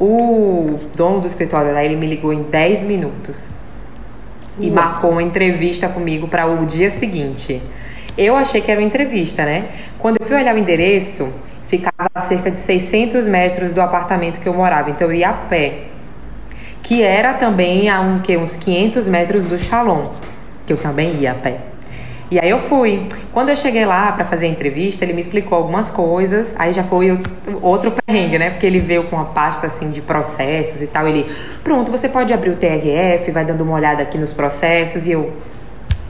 O dono do escritório lá, ele me ligou em 10 minutos. E Uau. marcou uma entrevista comigo para o dia seguinte. Eu achei que era uma entrevista, né? Quando eu fui olhar o endereço, ficava a cerca de 600 metros do apartamento que eu morava. Então eu ia a pé. Que era também a um, que, uns 500 metros do Shalom, que eu também ia a pé. E aí eu fui. Quando eu cheguei lá para fazer a entrevista, ele me explicou algumas coisas. Aí já foi outro perrengue, né? Porque ele veio com uma pasta assim de processos e tal. Ele, pronto, você pode abrir o TRF, vai dando uma olhada aqui nos processos. E eu,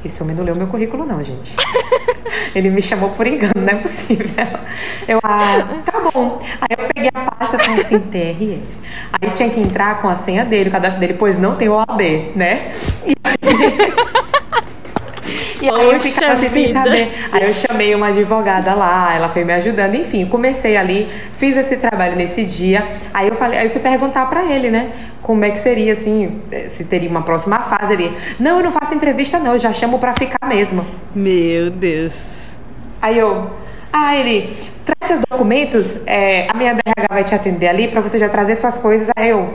esse homem não leu meu currículo, não, gente. Ele me chamou por engano, não é possível. Eu, ah, tá bom. Aí eu peguei a pasta assim, assim TRF. Aí tinha que entrar com a senha dele, o cadastro dele, pois não tem OAB, né? E aí... E aí eu ficava assim sem saber. Aí eu chamei uma advogada lá, ela foi me ajudando. Enfim, comecei ali, fiz esse trabalho nesse dia. Aí eu falei, aí eu fui perguntar para ele, né? Como é que seria assim, se teria uma próxima fase ali. Não, eu não faço entrevista não, eu já chamo para ficar mesmo. Meu Deus. Aí eu, ah, ele, traz seus documentos, é, a minha DRH vai te atender ali para você já trazer suas coisas. Aí eu,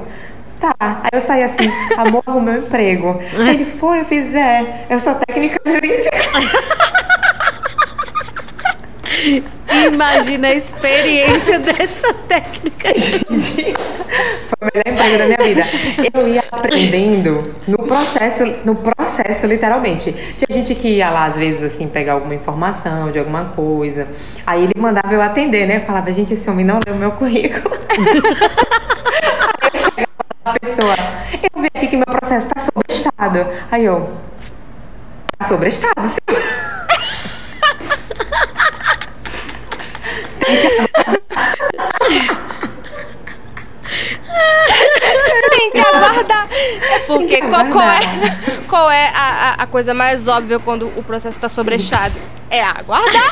Tá. Aí eu saí assim, amor, o meu emprego. Aí ele foi, eu fiz, é, eu sou técnica jurídica. Imagina a experiência dessa técnica. Gente, foi o melhor emprego da minha vida. Eu ia aprendendo no processo, no processo, literalmente. Tinha gente que ia lá, às vezes, assim, pegar alguma informação de alguma coisa. Aí ele mandava eu atender, né? Eu falava, gente, esse homem não leu meu currículo. a pessoa, eu vi aqui que meu processo está sobrestado. Aí eu, tá sobrestado, sim. Tem que aguardar. É Porque qual, qual, é, qual é a, a, coisa mais óbvia quando o processo está sobrechado? É aguardar.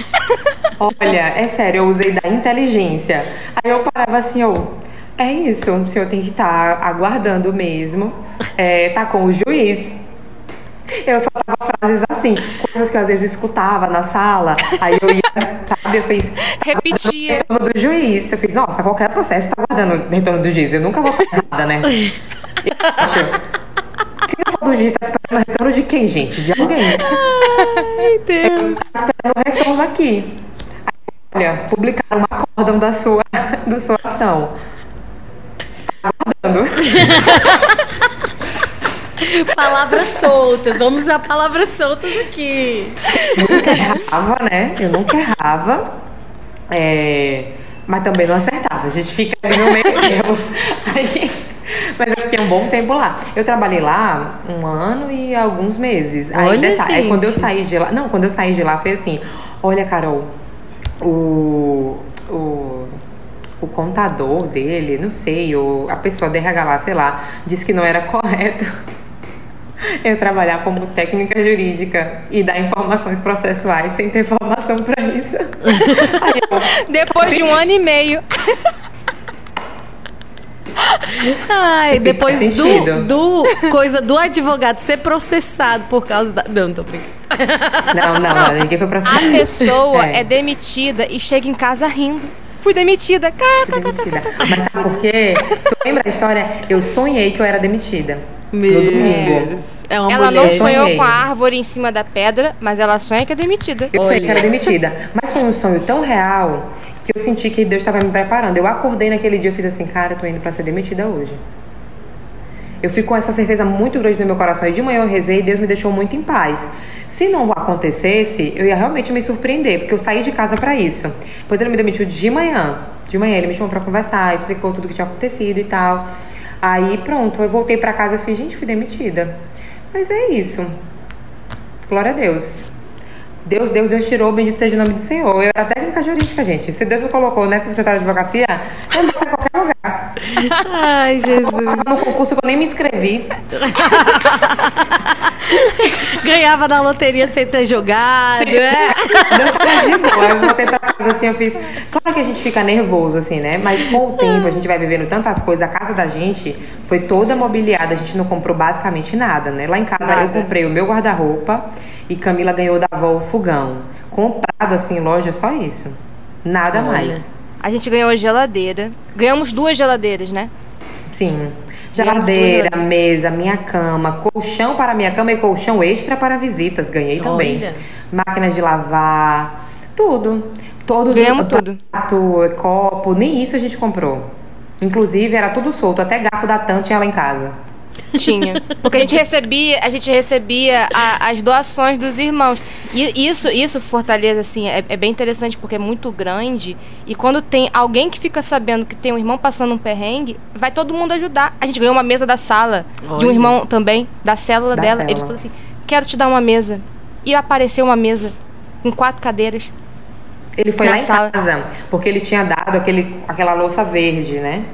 Olha, é sério, eu usei da inteligência. Aí eu parava assim, eu. É isso, o senhor tem que estar tá aguardando mesmo. É, tá com o juiz. Eu só tava frases assim, coisas que eu às vezes escutava na sala, aí eu ia, sabe, eu fiz. Repetia. Retorno do juiz. Eu fiz, nossa, qualquer processo tá guardando retorno do juiz. Eu nunca vou fazer nada, né? Eu acho. Se não for do juiz, tá esperando o retorno de quem, gente? De alguém. Ai, Deus. Tá esperando o retorno aqui. Aí, olha, publicaram um acórdão da sua, da sua ação. Tá guardando. palavras soltas, vamos usar palavras soltas aqui. Eu nunca errava, né? Eu nunca errava. É... Mas também não acertava. A gente fica ali no meio termo. Mas eu fiquei um bom tempo lá. Eu trabalhei lá um ano e alguns meses. Aí, olha, detalhe, aí quando eu saí de lá. Não, quando eu saí de lá foi assim: olha, Carol, o. o o contador dele, não sei, ou a pessoa do RH lá, sei lá, disse que não era correto eu trabalhar como técnica jurídica e dar informações processuais sem ter formação para isso. Eu, depois de um ano e meio. Ai, depois do, do coisa do advogado ser processado por causa da. Não, tô brincando. Não, não, não, ninguém foi processado. A pessoa é. é demitida e chega em casa rindo. Fui demitida. Fui demitida. Mas sabe por quê? Tu lembra a história? Eu sonhei que eu era demitida. Meu no domingo. É uma ela mulher. não sonhou com a árvore em cima da pedra, mas ela sonha que é demitida. Eu sonhei que era demitida. Mas foi um sonho tão real que eu senti que Deus estava me preparando. Eu acordei naquele dia e fiz assim, cara, eu tô indo para ser demitida hoje. Eu fico com essa certeza muito grande no meu coração. E de manhã eu rezei e Deus me deixou muito em paz. Se não acontecesse, eu ia realmente me surpreender, porque eu saí de casa para isso. Pois ele me demitiu de manhã. De manhã ele me chamou para conversar, explicou tudo o que tinha acontecido e tal. Aí pronto, eu voltei para casa e fiz, gente, fui demitida. Mas é isso. Glória a Deus. Deus, Deus, Deus tirou, bendito seja o nome do Senhor. Eu era técnica jurídica, gente. Se Deus me colocou nessa secretária de advocacia, eu não em qualquer lugar. Ai, Jesus. No concurso que eu nem me inscrevi. Ganhava na loteria sem ter jogado, Sim. é? boa. Eu voltei pra casa assim, eu fiz. Claro que a gente fica nervoso, assim, né? Mas com o tempo a gente vai vivendo tantas coisas. A casa da gente foi toda mobiliada, a gente não comprou basicamente nada, né? Lá em casa nada. eu comprei o meu guarda-roupa e Camila ganhou da avó o fogão. Comprado assim em loja, só isso. Nada Olha. mais. A gente ganhou geladeira. Ganhamos duas geladeiras, né? Sim. Geladeira, mesa, minha cama, colchão para minha cama e colchão extra para visitas. Ganhei também. Olha. Máquina de lavar, tudo. Todo Ganhamos tudo. Prato, copo, nem isso a gente comprou. Inclusive, era tudo solto. Até garfo da Tan tinha lá em casa. Tinha. Porque a gente recebia, a gente recebia a, as doações dos irmãos. E isso, isso Fortaleza, assim, é, é, bem interessante porque é muito grande. E quando tem alguém que fica sabendo que tem um irmão passando um perrengue, vai todo mundo ajudar. A gente ganhou uma mesa da sala Olha. de um irmão também, da célula da dela. Célula. Ele falou assim: quero te dar uma mesa. E apareceu uma mesa com quatro cadeiras. Ele foi lá em sala. casa, porque ele tinha dado aquele, aquela louça verde, né?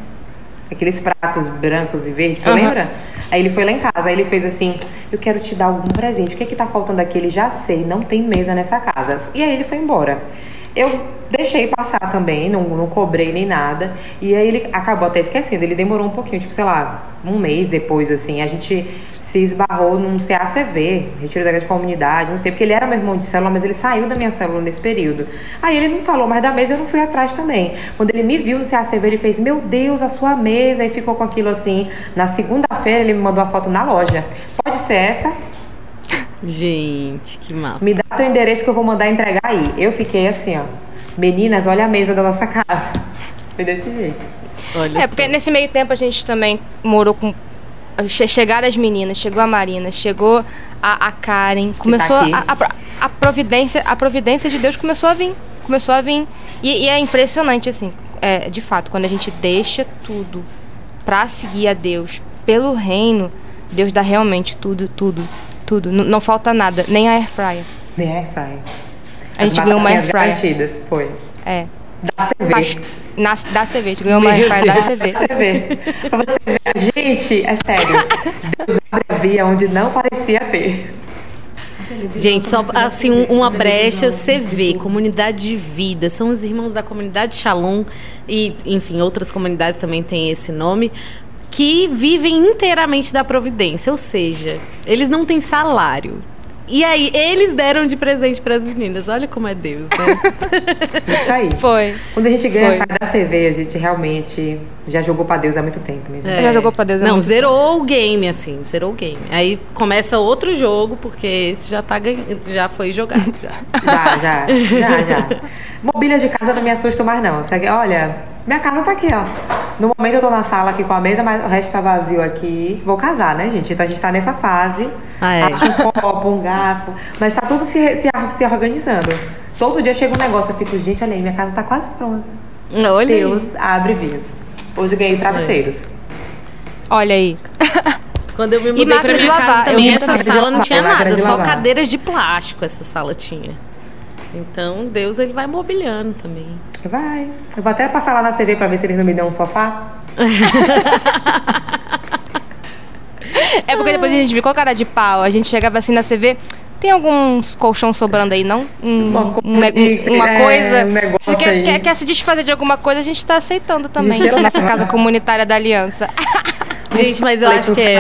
Aqueles pratos brancos e verdes, uhum. lembra? Aí ele foi lá em casa, aí ele fez assim: Eu quero te dar algum presente. O que é que tá faltando aqui? Ele já sei, não tem mesa nessa casa. E aí ele foi embora. Eu deixei passar também, não, não cobrei nem nada. E aí ele acabou até esquecendo. Ele demorou um pouquinho, tipo, sei lá, um mês depois, assim. A gente se esbarrou num CACV, Retiro da Grande Comunidade, não sei, porque ele era meu irmão de célula, mas ele saiu da minha célula nesse período. Aí ele não falou mais da mesa, eu não fui atrás também. Quando ele me viu no CACV, ele fez, meu Deus, a sua mesa, e ficou com aquilo assim. Na segunda-feira, ele me mandou a foto na loja. Pode ser essa? Gente, que massa. Me dá teu endereço que eu vou mandar entregar aí. Eu fiquei assim, ó. Meninas, olha a mesa da nossa casa. Foi desse jeito. Olha é, porque nesse meio tempo a gente também morou com chegaram as meninas, chegou a Marina, chegou a, a Karen, tá começou tá a, a, a, providência, a providência de Deus começou a vir, começou a vir e, e é impressionante assim, é, de fato, quando a gente deixa tudo para seguir a Deus pelo reino, Deus dá realmente tudo, tudo, tudo, N não falta nada, nem a air fryer. Nem a air fryer. A gente ganhou uma air fryer. foi. É. Da CV. Na, da CV, ganhou uma airfryer da CV. Da CV. pra você ver, gente, é sério. Deus abre a via onde não parecia ter. Gente, só assim, uma brecha CV, comunidade de vida. São os irmãos da comunidade Shalom e, enfim, outras comunidades também têm esse nome que vivem inteiramente da providência, ou seja, eles não têm salário. E aí, eles deram de presente para as meninas. Olha como é Deus, né? Isso aí. Foi. Quando a gente ganha Foi. da CV, a gente realmente já jogou para Deus há muito tempo mesmo. É. Já jogou para Deus há Não, muito zerou tempo. o game, assim, zerou o game. Aí começa outro jogo, porque esse já tá ganhando, já foi jogado. Já, já, já, já. já. Mobília de casa não me assusta mais, não. Olha, minha casa tá aqui, ó. No momento eu tô na sala aqui com a mesa, mas o resto tá vazio aqui. Vou casar, né, gente? Então a gente tá nessa fase. Ah, é. Acho um copo, um garfo. Mas tá tudo se, se, se organizando. Todo dia chega um negócio, eu fico, gente, olha aí, minha casa tá quase pronta. Olha Deus abre vias. Hoje eu ganhei travesseiros. Olha aí. Quando eu me mudei pra minha casa também, essa sala não tinha nada, só cadeiras de plástico essa sala tinha. Então, Deus ele vai mobiliando também. Vai. Eu vou até passar lá na CV para ver se eles não me dão um sofá. é porque depois a gente a cara de pau. A gente chegava assim na CV. Tem alguns colchão sobrando aí, não? Um, uma, um, uma é, coisa. Um se quer, quer, quer, se desfazer de alguma coisa, a gente tá aceitando também. Nessa casa comunitária da Aliança. Gente, mas eu acho que é,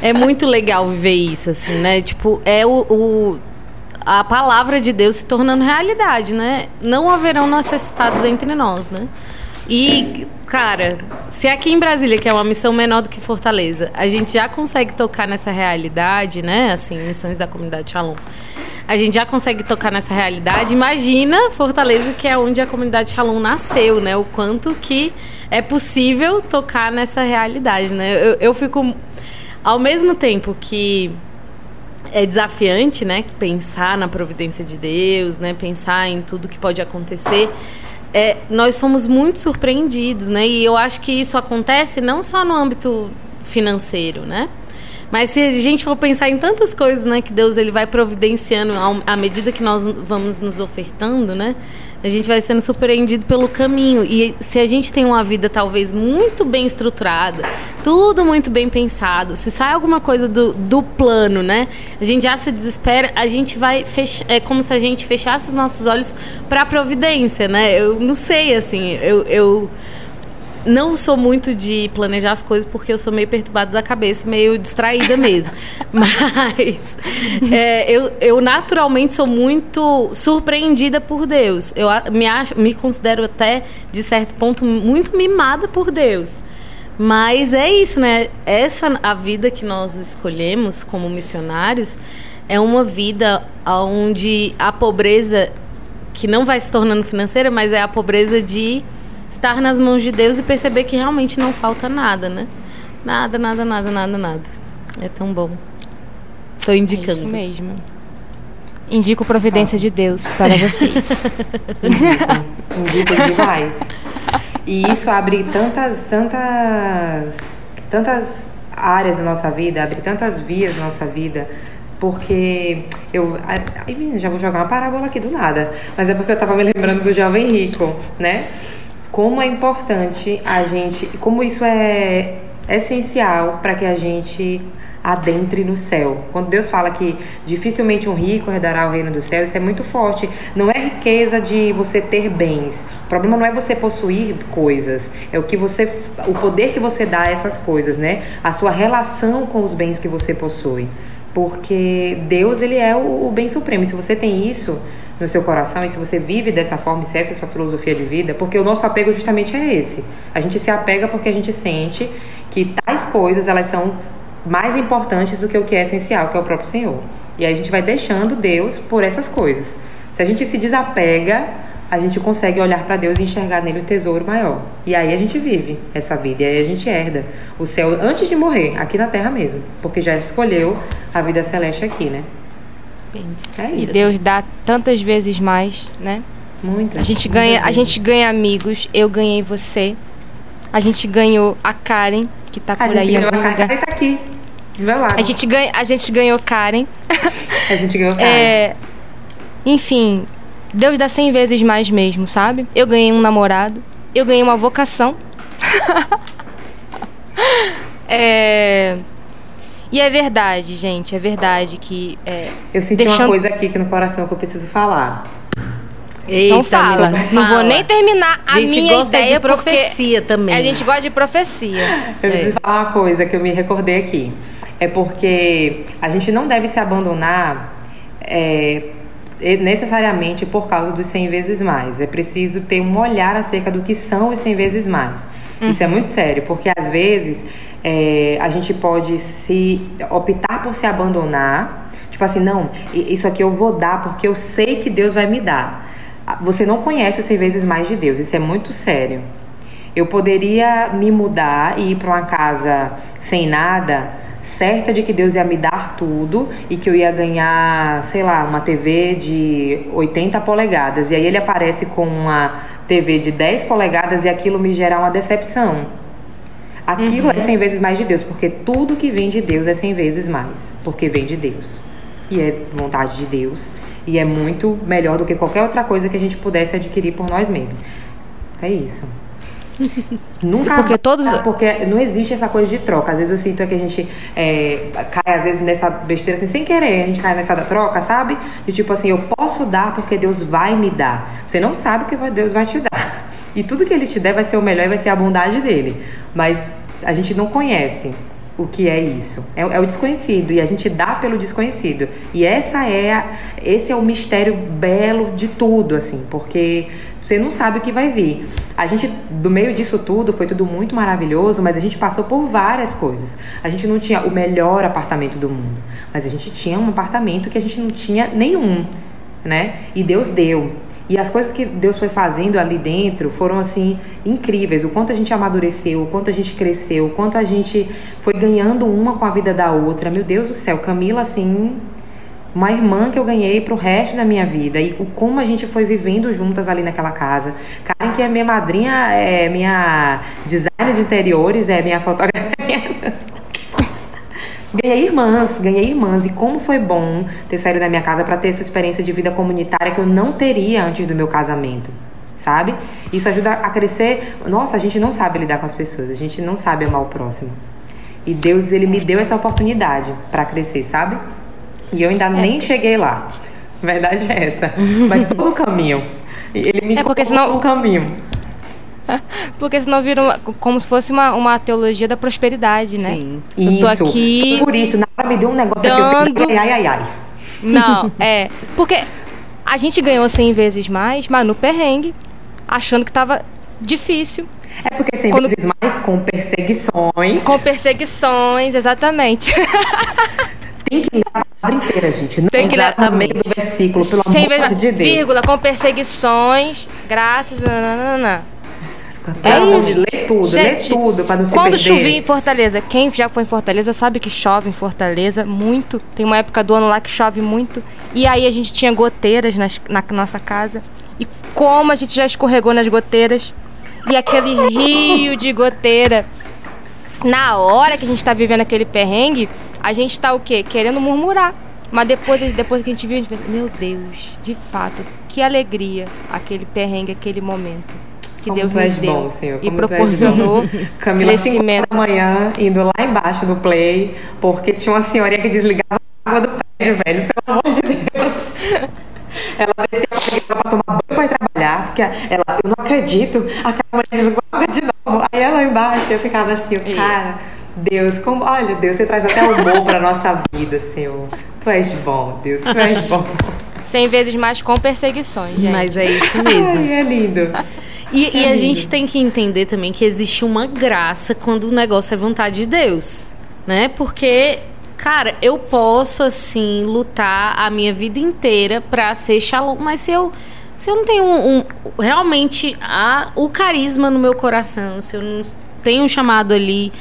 é muito legal viver isso, assim, né? Tipo, é o, o a palavra de Deus se tornando realidade, né? Não haverão necessitados entre nós, né? E, cara, se aqui em Brasília, que é uma missão menor do que Fortaleza, a gente já consegue tocar nessa realidade, né? Assim, missões da comunidade Shalom. A gente já consegue tocar nessa realidade. Imagina Fortaleza, que é onde a comunidade Shalom nasceu, né? O quanto que é possível tocar nessa realidade, né? Eu, eu fico. Ao mesmo tempo que é desafiante, né? Pensar na providência de Deus, né? Pensar em tudo que pode acontecer. É, nós somos muito surpreendidos, né? E eu acho que isso acontece não só no âmbito financeiro, né? Mas se a gente for pensar em tantas coisas, né, que Deus ele vai providenciando à medida que nós vamos nos ofertando, né? A gente vai sendo surpreendido pelo caminho. E se a gente tem uma vida talvez muito bem estruturada, tudo muito bem pensado, se sai alguma coisa do, do plano, né? A gente já se desespera, a gente vai fechar. É como se a gente fechasse os nossos olhos para a providência, né? Eu não sei, assim, eu, eu não sou muito de planejar as coisas porque eu sou meio perturbada da cabeça, meio distraída mesmo. Mas é, eu, eu naturalmente sou muito surpreendida por Deus. Eu me, acho, me considero até, de certo ponto, muito mimada por Deus. Mas é isso, né? Essa a vida que nós escolhemos como missionários é uma vida onde a pobreza que não vai se tornando financeira, mas é a pobreza de estar nas mãos de Deus e perceber que realmente não falta nada, né? Nada, nada, nada, nada, nada. É tão bom. Estou indicando. É isso mesmo. Indico providência ah. de Deus para vocês. indico, indico demais. E isso abre tantas, tantas, tantas áreas da nossa vida, abre tantas vias da nossa vida porque eu já vou jogar uma parábola aqui do nada, mas é porque eu estava me lembrando do jovem rico, né? Como é importante a gente, como isso é essencial para que a gente adentre no céu. Quando Deus fala que dificilmente um rico herdará o reino do céu, isso é muito forte. Não é riqueza de você ter bens. O problema não é você possuir coisas, é o que você o poder que você dá a essas coisas, né? A sua relação com os bens que você possui. Porque Deus, ele é o, o bem supremo. E se você tem isso, no seu coração e se você vive dessa forma, se essa é a sua filosofia de vida, porque o nosso apego justamente é esse. A gente se apega porque a gente sente que tais coisas elas são mais importantes do que o que é essencial, que é o próprio Senhor. E aí a gente vai deixando Deus por essas coisas. Se a gente se desapega, a gente consegue olhar para Deus e enxergar nele o tesouro maior. E aí a gente vive essa vida, e aí a gente herda o céu antes de morrer, aqui na terra mesmo, porque já escolheu a vida celeste aqui, né? É e Deus dá tantas vezes mais, né? Muitas. A gente ganha, a gente ganha amigos. Eu ganhei você. A gente ganhou a Karen, que tá por aí em algum lugar. A Karen tá aqui. Meu lado. A gente, ganha, a gente ganhou Karen. A gente ganhou Karen. É, enfim, Deus dá cem vezes mais mesmo, sabe? Eu ganhei um namorado, eu ganhei uma vocação. é... E é verdade, gente, é verdade que. É, eu senti deixando... uma coisa aqui que no coração que eu preciso falar. Eita, então fala. Não vou nem terminar a, a gente minha gosta ideia de profecia também. A gente gosta de profecia. Eu preciso é. falar uma coisa que eu me recordei aqui. É porque a gente não deve se abandonar é, necessariamente por causa dos 100 vezes mais. É preciso ter um olhar acerca do que são os 100 vezes mais. Uhum. Isso é muito sério, porque às vezes é, a gente pode se optar por se abandonar. Tipo assim, não, isso aqui eu vou dar porque eu sei que Deus vai me dar. Você não conhece os 100 vezes mais de Deus, isso é muito sério. Eu poderia me mudar e ir para uma casa sem nada, certa de que Deus ia me dar tudo e que eu ia ganhar, sei lá, uma TV de 80 polegadas. E aí ele aparece com uma TV de 10 polegadas e aquilo me gera uma decepção. Aquilo é uhum. é 100 vezes mais de Deus, porque tudo que vem de Deus é 100 vezes mais, porque vem de Deus. E é vontade de Deus e é muito melhor do que qualquer outra coisa que a gente pudesse adquirir por nós mesmos. É isso. Nunca porque todos porque não existe essa coisa de troca. Às vezes eu sinto que a gente é, cai às vezes nessa besteira assim sem querer, a gente cai nessa troca, sabe? De tipo assim, eu posso dar porque Deus vai me dar. Você não sabe o que Deus vai te dar. E tudo que ele te der vai ser o melhor e vai ser a bondade dele. Mas a gente não conhece o que é isso. É, é, o desconhecido e a gente dá pelo desconhecido. E essa é a, esse é o mistério belo de tudo, assim, porque você não sabe o que vai vir. A gente, do meio disso tudo, foi tudo muito maravilhoso, mas a gente passou por várias coisas. A gente não tinha o melhor apartamento do mundo, mas a gente tinha um apartamento que a gente não tinha nenhum, né? E Deus deu. E as coisas que Deus foi fazendo ali dentro foram assim incríveis. O quanto a gente amadureceu, o quanto a gente cresceu, o quanto a gente foi ganhando uma com a vida da outra. Meu Deus do céu, Camila assim, uma irmã que eu ganhei pro resto da minha vida e o como a gente foi vivendo juntas ali naquela casa. Karen que é minha madrinha, é minha designer de interiores, é minha fotógrafa. Ganhei irmãs, ganhei irmãs. E como foi bom ter saído da minha casa para ter essa experiência de vida comunitária que eu não teria antes do meu casamento. Sabe? Isso ajuda a crescer. Nossa, a gente não sabe lidar com as pessoas, a gente não sabe amar o próximo. E Deus, ele me deu essa oportunidade para crescer, sabe? E eu ainda é. nem cheguei lá. A verdade é essa. Mas todo o caminho. Ele me é porque senão... o caminho. Porque senão vira uma, como se fosse uma, uma teologia da prosperidade, né? Sim. Eu isso. Tô aqui Por isso, na hora me deu um negócio dando... aqui, eu pensei, ai, ai, ai. Não, é. Porque a gente ganhou 100 vezes mais, mas no perrengue, achando que tava difícil. É porque 100 Quando... vezes mais com perseguições. Com perseguições, exatamente. Tem que ler a palavra inteira, gente. Não Tem que exatamente. do versículo, pelo amor vezes, de Deus. Vírgula, com perseguições, graças, nananana. É isso. Lê tudo, Gente, lê tudo para não se quando perder. Quando chovia em Fortaleza, quem já foi em Fortaleza sabe que chove em Fortaleza muito. Tem uma época do ano lá que chove muito. E aí a gente tinha goteiras nas, na nossa casa. E como a gente já escorregou nas goteiras. E aquele rio de goteira. Na hora que a gente tá vivendo aquele perrengue, a gente tá o quê? Querendo murmurar. Mas depois, depois que a gente viu, a gente pensa, meu Deus, de fato, que alegria aquele perrengue, aquele momento que Como Deus nos deu bom, Senhor. e proporcionou Camila, crescimento. da manhã, indo lá embaixo no play, porque tinha uma senhorinha que desligava a água do prédio, velho, pelo amor de Deus. Ela descia pra tomar banho pra ir trabalhar, porque ela, eu não acredito, a Camila desligou a água de novo. Aí ela embaixo, eu ficava assim, cara, Deus, como, olha, Deus, você traz até humor pra nossa vida, Senhor. Tu és bom, Deus, tu és bom. Cem vezes mais com perseguições, gente. Mas é isso mesmo. Ai, é lindo. E, e a gente tem que entender também que existe uma graça quando o negócio é vontade de Deus, né? Porque cara, eu posso assim lutar a minha vida inteira para ser shalom, mas se eu se eu não tenho um, um, realmente a, o carisma no meu coração, se eu não tenho um chamado ali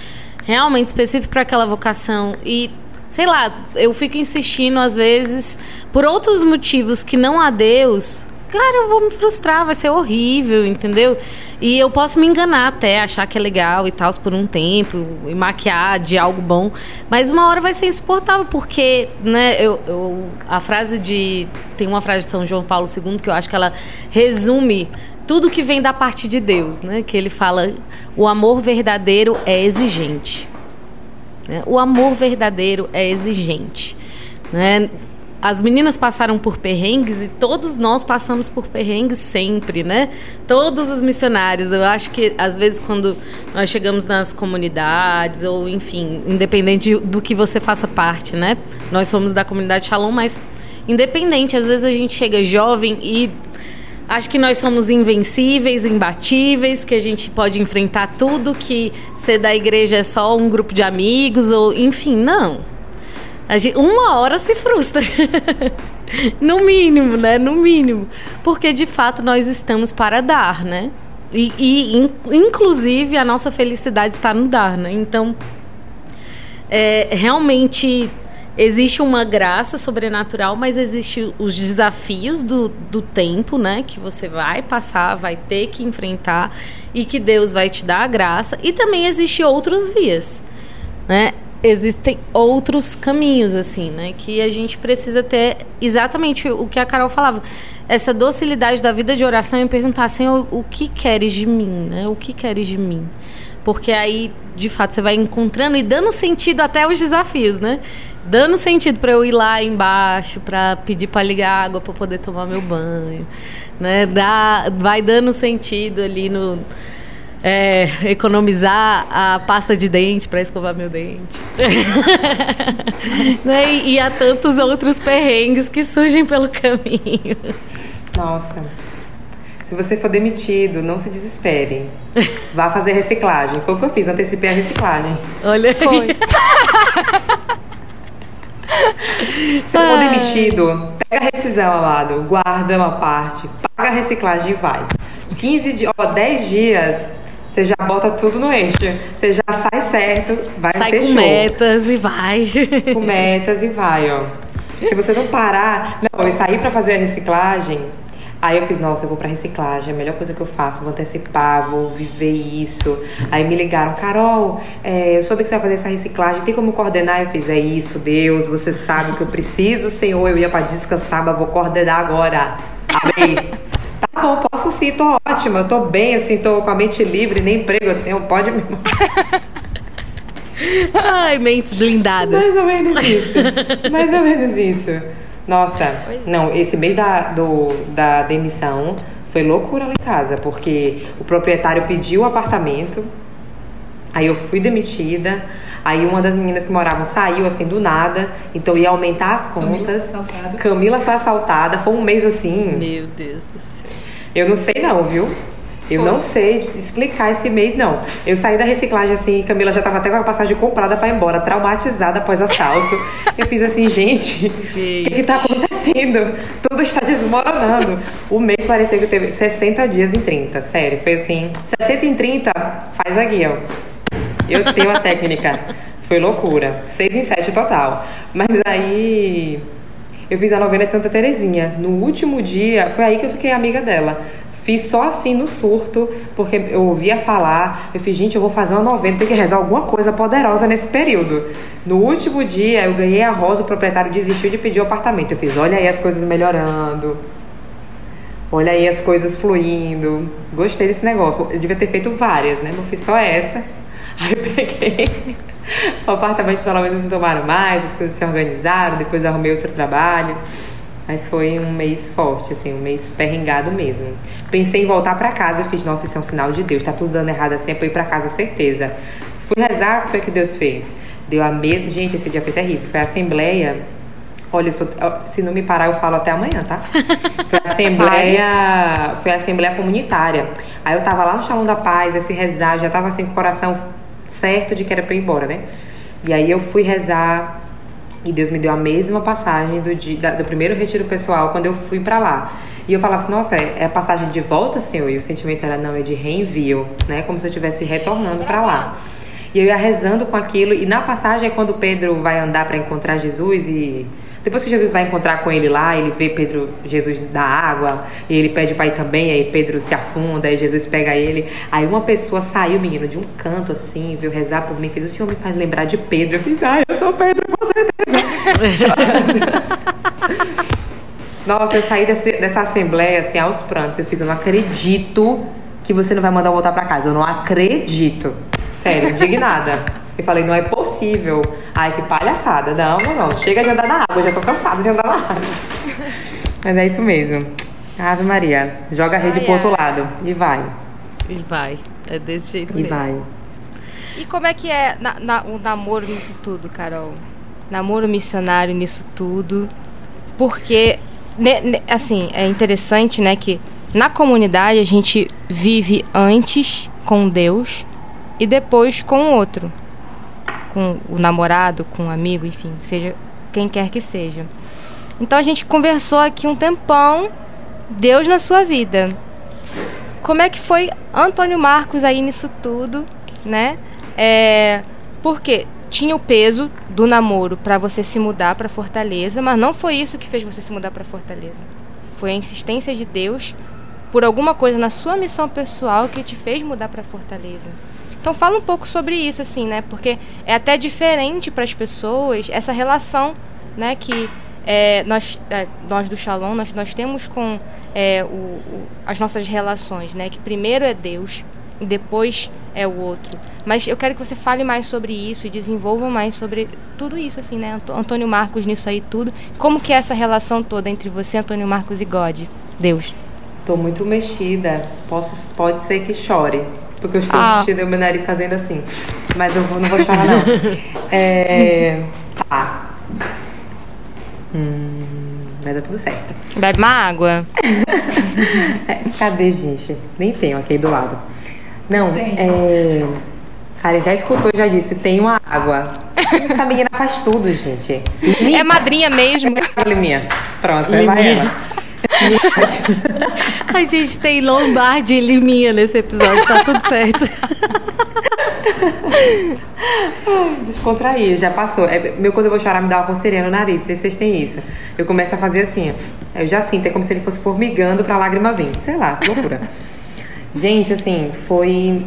realmente específico para aquela vocação e sei lá, eu fico insistindo às vezes por outros motivos que não há Deus, cara, eu vou me frustrar, vai ser horrível, entendeu? E eu posso me enganar até, achar que é legal e tal por um tempo, e maquiar de algo bom, mas uma hora vai ser insuportável, porque, né, eu, eu, a frase de. Tem uma frase de São João Paulo II que eu acho que ela resume tudo que vem da parte de Deus, né? Que ele fala: o amor verdadeiro é exigente. Né? O amor verdadeiro é exigente. Né? As meninas passaram por perrengues e todos nós passamos por perrengues sempre, né? Todos os missionários. Eu acho que às vezes quando nós chegamos nas comunidades ou enfim, independente do que você faça parte, né? Nós somos da comunidade Shalom, mas independente, às vezes a gente chega jovem e acho que nós somos invencíveis, imbatíveis, que a gente pode enfrentar tudo, que ser da igreja é só um grupo de amigos ou enfim, não. Gente, uma hora se frustra. no mínimo, né? No mínimo. Porque de fato nós estamos para dar, né? E, e in, inclusive a nossa felicidade está no dar, né? Então, é, realmente existe uma graça sobrenatural, mas existe os desafios do, do tempo, né? Que você vai passar, vai ter que enfrentar e que Deus vai te dar a graça. E também existe outras vias, né? Existem outros caminhos, assim, né? Que a gente precisa ter exatamente o que a Carol falava. Essa docilidade da vida de oração e perguntar, Senhor, o que queres de mim, né? O que queres de mim? Porque aí, de fato, você vai encontrando e dando sentido até os desafios, né? Dando sentido para eu ir lá embaixo, para pedir para ligar água para poder tomar meu banho, né? Dá, vai dando sentido ali no é, economizar a pasta de dente para escovar meu dente. né? e, e há tantos outros perrengues que surgem pelo caminho. Nossa. Se você for demitido, não se desespere. Vá fazer reciclagem. Foi o que eu fiz, antecipei a reciclagem. Olha Foi. Se for demitido, pega a rescisão, amado, guarda uma parte, paga a reciclagem e vai. 15 dias, ó, 10 dias você já bota tudo no eixo. Você já sai certo, vai sai ser com show. metas e vai. Com metas e vai, ó. Se você não parar, não, eu saí para fazer a reciclagem, Aí eu fiz, nossa, eu vou pra reciclagem, é a melhor coisa que eu faço, vou antecipar, vou viver isso. Aí me ligaram, Carol, é, eu soube que você vai fazer essa reciclagem, tem como coordenar? Eu fiz, é isso, Deus, você sabe que eu preciso, Senhor, eu ia pra descansar, mas vou coordenar agora. Amém. Tá bom, posso sim, tô ótima, tô bem, assim, tô com a mente livre, nem emprego eu tenho, pode me. Ai, mentes blindadas. Mais ou menos isso. Mais ou menos isso. Nossa, não, esse mês da, do, da demissão foi loucura lá em casa, porque o proprietário pediu o apartamento, aí eu fui demitida, aí uma das meninas que moravam saiu assim do nada, então ia aumentar as contas. Camila foi assaltada. Camila foi assaltada, foi um mês assim. Meu Deus do céu. Eu não sei não, viu? Eu Foi. não sei explicar esse mês, não. Eu saí da reciclagem assim, Camila já estava até com a passagem comprada para ir embora, traumatizada após assalto. eu fiz assim, gente, o que está acontecendo? Tudo está desmoronando. O mês parecia que teve 60 dias em 30, sério. Foi assim, 60 em 30, faz aqui, ó. Eu tenho a técnica. Foi loucura. 6 em 7 total. Mas aí eu fiz a novena de Santa Terezinha. No último dia, foi aí que eu fiquei amiga dela. Fiz só assim no surto, porque eu ouvia falar. Eu fiz, gente, eu vou fazer uma novena, tem que rezar alguma coisa poderosa nesse período. No último dia, eu ganhei a rosa, o proprietário desistiu de pedir o apartamento. Eu fiz, olha aí as coisas melhorando. Olha aí as coisas fluindo. Gostei desse negócio. Eu devia ter feito várias, né? Não fiz só essa. Aí eu peguei o apartamento, pelo menos não tomaram mais, as coisas se organizaram, depois arrumei outro trabalho. Mas foi um mês forte, assim, um mês perrengado mesmo. Pensei em voltar para casa, eu fiz, nossa, isso é um sinal de Deus, tá tudo dando errado assim, eu fui para casa, certeza. Fui rezar, o que Deus fez? Deu a mesma. Gente, esse dia foi terrível. Foi a assembleia. Olha, sou... se não me parar, eu falo até amanhã, tá? Foi a assembleia. foi a assembleia comunitária. Aí eu tava lá no Salão da Paz, eu fui rezar, já tava assim com o coração certo de que era pra ir embora, né? E aí eu fui rezar e Deus me deu a mesma passagem do, dia, do primeiro retiro pessoal quando eu fui para lá. E eu falava assim, nossa, é a passagem de volta, Senhor? E o sentimento era, não, é de reenvio, né? Como se eu estivesse retornando para lá. E eu ia rezando com aquilo. E na passagem é quando Pedro vai andar para encontrar Jesus e Depois que Jesus vai encontrar com ele lá, ele vê Pedro, Jesus da água, e ele pede para ir também, aí Pedro se afunda, aí Jesus pega ele. Aí uma pessoa saiu, menino, de um canto assim, veio rezar por mim, fez: O Senhor me faz lembrar de Pedro. Eu fiz: Ah, eu sou Pedro, com certeza. Nossa, eu saí desse, dessa assembleia assim aos prantos. Eu fiz: Eu não acredito que você não vai mandar eu voltar para casa. Eu não acredito. Sério, indignada. Eu falei, não é possível. Ai, que palhaçada. Não, não, não. Chega de andar na água, eu já tô cansada de andar na água. Mas é isso mesmo. Ave Maria. Joga a rede ai, pro outro lado. E vai. E vai. É desse jeito e mesmo. E vai. E como é que é na, na, o namoro nisso tudo, Carol? Namoro missionário nisso tudo. Porque, ne, ne, assim, é interessante, né, que na comunidade a gente vive antes com Deus e depois com o outro com o namorado, com o amigo, enfim, seja quem quer que seja. Então a gente conversou aqui um tempão, Deus na sua vida. Como é que foi Antônio Marcos aí nisso tudo, né? É, porque tinha o peso do namoro para você se mudar para Fortaleza, mas não foi isso que fez você se mudar para Fortaleza. Foi a insistência de Deus por alguma coisa na sua missão pessoal que te fez mudar para Fortaleza. Então fala um pouco sobre isso, assim, né? Porque é até diferente para as pessoas essa relação, né? Que é, nós, é, nós do Shalom, nós, nós temos com é, o, o, as nossas relações, né? Que primeiro é Deus e depois é o outro. Mas eu quero que você fale mais sobre isso e desenvolva mais sobre tudo isso, assim, né? Antônio Marcos nisso aí tudo. Como que é essa relação toda entre você, Antônio Marcos e God? Deus. Estou muito mexida. Posso, pode ser que chore. Porque eu estou ah. sentindo o meu nariz fazendo assim. Mas eu não vou chorar, não. é, tá. Hum, vai dar tudo certo. Bebe uma água. é, cadê, gente? Nem tenho aqui do lado. Não, é. Cara, já escutou, já disse, tem uma água. Essa menina faz tudo, gente. É madrinha mesmo. É minha. Pronto, é vai ela. A gente tem lombarde e liminha nesse episódio, tá tudo certo. Descontrair, já passou. É, meu, quando eu vou chorar, me dá uma coceirinha no nariz. Se vocês têm isso. Eu começo a fazer assim, ó. Eu já sinto, é como se ele fosse formigando pra lágrima vir. Sei lá, loucura. Gente, assim, foi.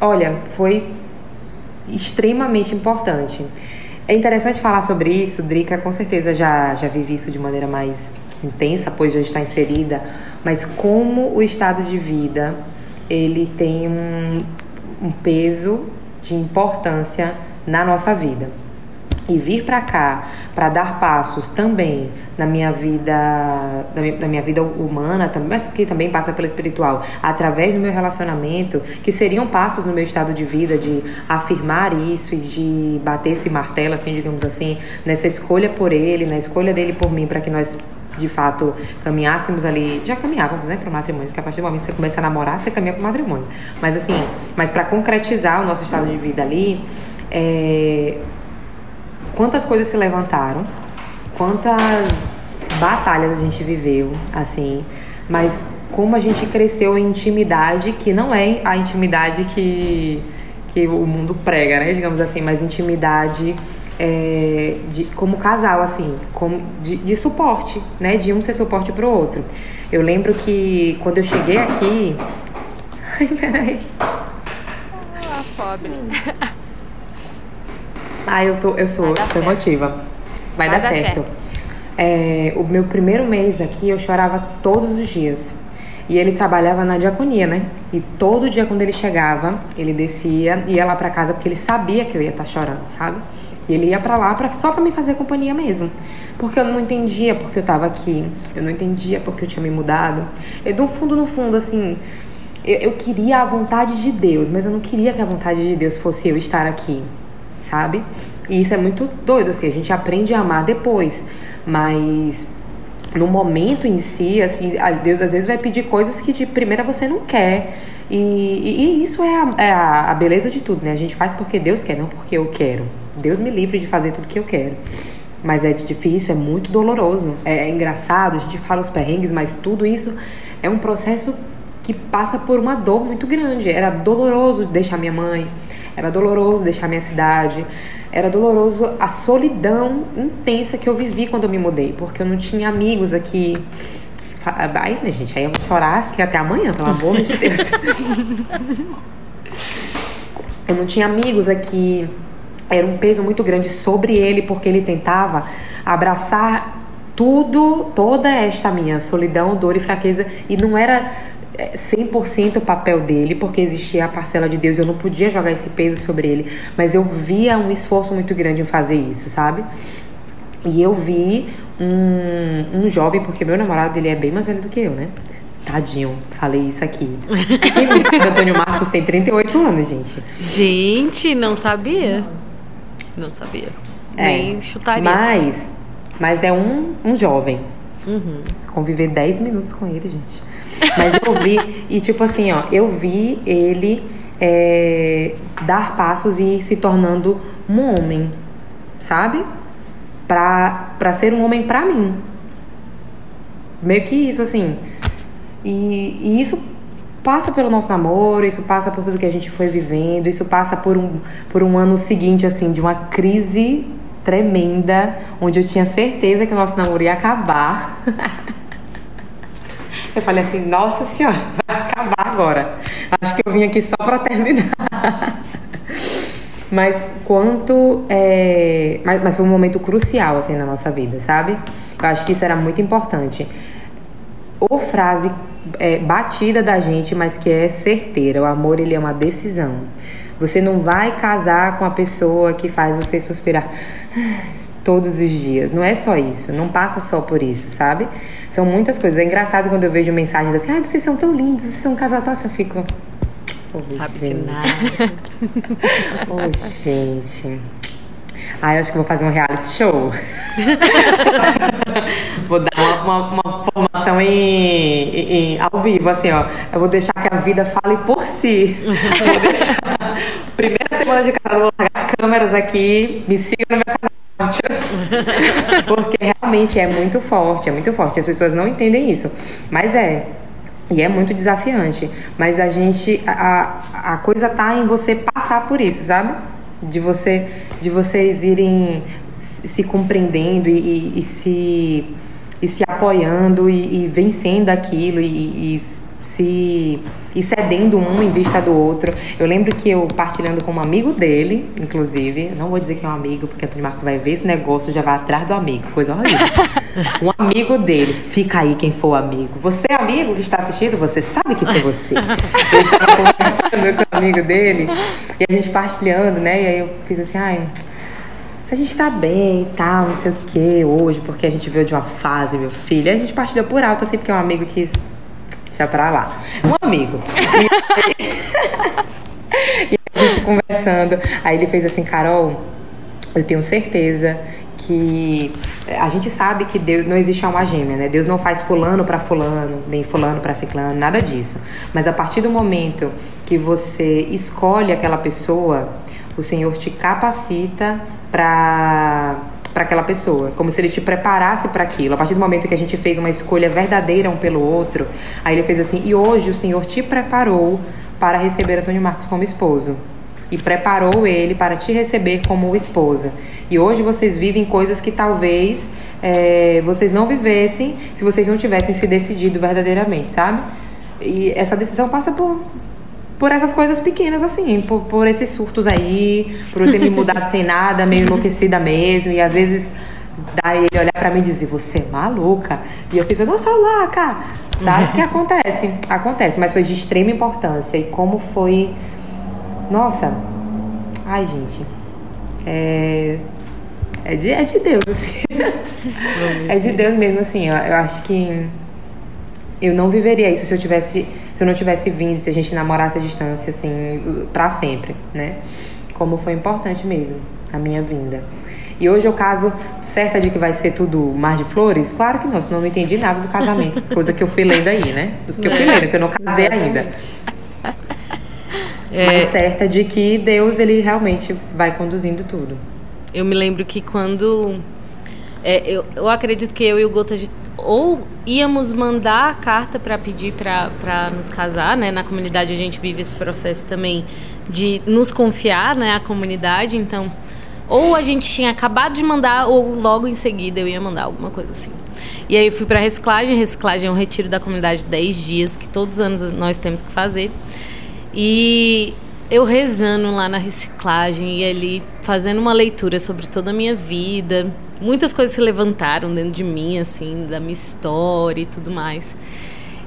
Olha, foi extremamente importante. É interessante falar sobre isso, Drica com certeza já, já vive isso de maneira mais intensa, pois já está inserida, mas como o estado de vida ele tem um, um peso de importância na nossa vida. E vir para cá para dar passos também na minha vida, na minha vida humana, mas que também passa pela espiritual, através do meu relacionamento, que seriam passos no meu estado de vida de afirmar isso e de bater esse martelo, assim, digamos assim, nessa escolha por ele, na escolha dele por mim, para que nós de fato caminhássemos ali, já caminhávamos, né, para o matrimônio, porque a partir do momento que você começa a namorar, você caminha para o matrimônio. Mas assim, mas para concretizar o nosso estado de vida ali, é, quantas coisas se levantaram, quantas batalhas a gente viveu, assim, mas como a gente cresceu em intimidade, que não é a intimidade que, que o mundo prega, né, digamos assim, mas intimidade é, de, como casal, assim, como de, de, suporte, né? De um ser suporte pro outro. Eu lembro que quando eu cheguei aqui. Ai, peraí. Ah, pobre. Ah, eu, tô, eu sou, eu sou emotiva. Vai, Vai dar, dar, certo. certo. É, o meu primeiro mês aqui eu chorava todos os dias. E ele trabalhava na diaconia, né? E todo dia quando ele chegava, ele descia, ia lá para casa porque ele sabia que eu ia estar tá chorando, sabe? Ele ia para lá pra, só para me fazer companhia mesmo. Porque eu não entendia porque eu tava aqui. Eu não entendia porque eu tinha me mudado. E no fundo, no fundo, assim, eu, eu queria a vontade de Deus, mas eu não queria que a vontade de Deus fosse eu estar aqui, sabe? E isso é muito doido, assim, a gente aprende a amar depois. Mas no momento em si, assim, Deus às vezes vai pedir coisas que de primeira você não quer. E, e, e isso é, a, é a, beleza de tudo, né? A gente faz porque Deus quer, não porque eu quero. Deus me livre de fazer tudo que eu quero. Mas é difícil, é muito doloroso. É, é engraçado, a gente fala os perrengues, mas tudo isso é um processo que passa por uma dor muito grande. Era doloroso deixar minha mãe, Era doloroso deixar minha cidade. Era doloroso a solidão intensa que eu vivi quando eu me mudei, porque eu não tinha amigos aqui. Ai, minha gente, aí eu vou chorar que até amanhã, pelo amor de Deus. eu não tinha amigos aqui. Era um peso muito grande sobre ele, porque ele tentava abraçar tudo, toda esta minha solidão, dor e fraqueza, e não era 100% é, o papel dele, porque existia a parcela de Deus, eu não podia jogar esse peso sobre ele, mas eu via um esforço muito grande em fazer isso, sabe? E eu vi um, um jovem, porque meu namorado ele é bem mais velho do que eu, né? Tadinho, falei isso aqui. Quem não sabe, Antônio Marcos tem 38 anos, gente. Gente, não sabia. Não sabia. É, Nem chutaria. Mas, mas é um, um jovem. Uhum. Conviver 10 minutos com ele, gente. Mas eu vi, e tipo assim, ó, eu vi ele é, dar passos e ir se tornando um homem, sabe? Pra, pra ser um homem pra mim. Meio que isso, assim. E, e isso passa pelo nosso namoro, isso passa por tudo que a gente foi vivendo, isso passa por um, por um ano seguinte, assim, de uma crise tremenda, onde eu tinha certeza que o nosso namoro ia acabar. eu falei assim, nossa senhora, vai acabar agora. Acho que eu vim aqui só para terminar. mas quanto é, mas, mas foi um momento crucial assim na nossa vida, sabe? Eu acho que isso era muito importante. Ou frase é, batida da gente, mas que é certeira. O amor ele é uma decisão. Você não vai casar com a pessoa que faz você suspirar todos os dias. Não é só isso, não passa só por isso, sabe? São muitas coisas. É engraçado quando eu vejo mensagens assim: ai, vocês são tão lindos, vocês são casados. Nossa, eu fico. Oh, Sabe gente. de nada. oh, gente. Ah, eu acho que vou fazer um reality show. vou dar uma, uma, uma formação em, em, em, ao vivo, assim, ó. Eu vou deixar que a vida fale por si. Eu vou deixar. Primeira semana de casa, vou largar câmeras aqui. Me siga no meu canal. Porque realmente é muito forte, é muito forte. As pessoas não entendem isso. Mas é. E é muito desafiante. Mas a gente. A, a coisa tá em você passar por isso, sabe? De você de vocês irem se compreendendo e, e, e se, e se apoiando e, e vencendo aquilo e, se e cedendo um em vista do outro. Eu lembro que eu partilhando com um amigo dele, inclusive, não vou dizer que é um amigo, porque Antônio Marco vai ver esse negócio já vai atrás do amigo, coisa horrível. um amigo dele, fica aí quem for amigo. Você, amigo que está assistindo, você sabe que foi você. Eu estava conversando com o amigo dele e a gente partilhando, né? E aí eu fiz assim, ai a gente tá bem e tal, não sei o que hoje, porque a gente veio de uma fase, meu filho. E a gente partilhou por alto, assim, porque é um amigo que Deixa pra lá. Um amigo. E, e a gente conversando. Aí ele fez assim, Carol, eu tenho certeza que a gente sabe que Deus não existe alma gêmea, né? Deus não faz fulano para fulano, nem fulano para ciclano, nada disso. Mas a partir do momento que você escolhe aquela pessoa, o Senhor te capacita para para aquela pessoa, como se ele te preparasse para aquilo. A partir do momento que a gente fez uma escolha verdadeira um pelo outro, aí ele fez assim: "E hoje o Senhor te preparou para receber Antônio Marcos como esposo." E preparou ele para te receber como esposa. E hoje vocês vivem coisas que talvez é, vocês não vivessem se vocês não tivessem se decidido verdadeiramente, sabe? E essa decisão passa por por essas coisas pequenas, assim, por, por esses surtos aí, por eu ter me mudado sem nada, meio enlouquecida mesmo, e às vezes daí ele olhar pra mim e dizer, você é maluca? E eu eu não sou louca! Sabe? que acontece, acontece, mas foi de extrema importância. E como foi. Nossa! Ai, gente. É. É de, é de Deus, assim. é de Deus mesmo, assim. Eu, eu acho que eu não viveria isso se eu tivesse eu não tivesse vindo, se a gente namorasse à distância, assim, para sempre, né? Como foi importante mesmo a minha vinda. E hoje eu caso certa de que vai ser tudo mar de flores? Claro que não, senão eu não entendi nada do casamento, coisa que eu fui lendo aí, né? Dos que eu fui lendo, porque eu não casei ainda. É... Mas certa de que Deus, ele realmente vai conduzindo tudo. Eu me lembro que quando. É, eu, eu acredito que eu e o Gota ou íamos mandar a carta para pedir para nos casar, né? Na comunidade a gente vive esse processo também de nos confiar, né? A comunidade, então ou a gente tinha acabado de mandar ou logo em seguida eu ia mandar alguma coisa assim. E aí eu fui para reciclagem, reciclagem é um retiro da comunidade de 10 dias que todos os anos nós temos que fazer. E eu rezando lá na reciclagem e ali fazendo uma leitura sobre toda a minha vida. Muitas coisas se levantaram dentro de mim, assim, da minha história e tudo mais.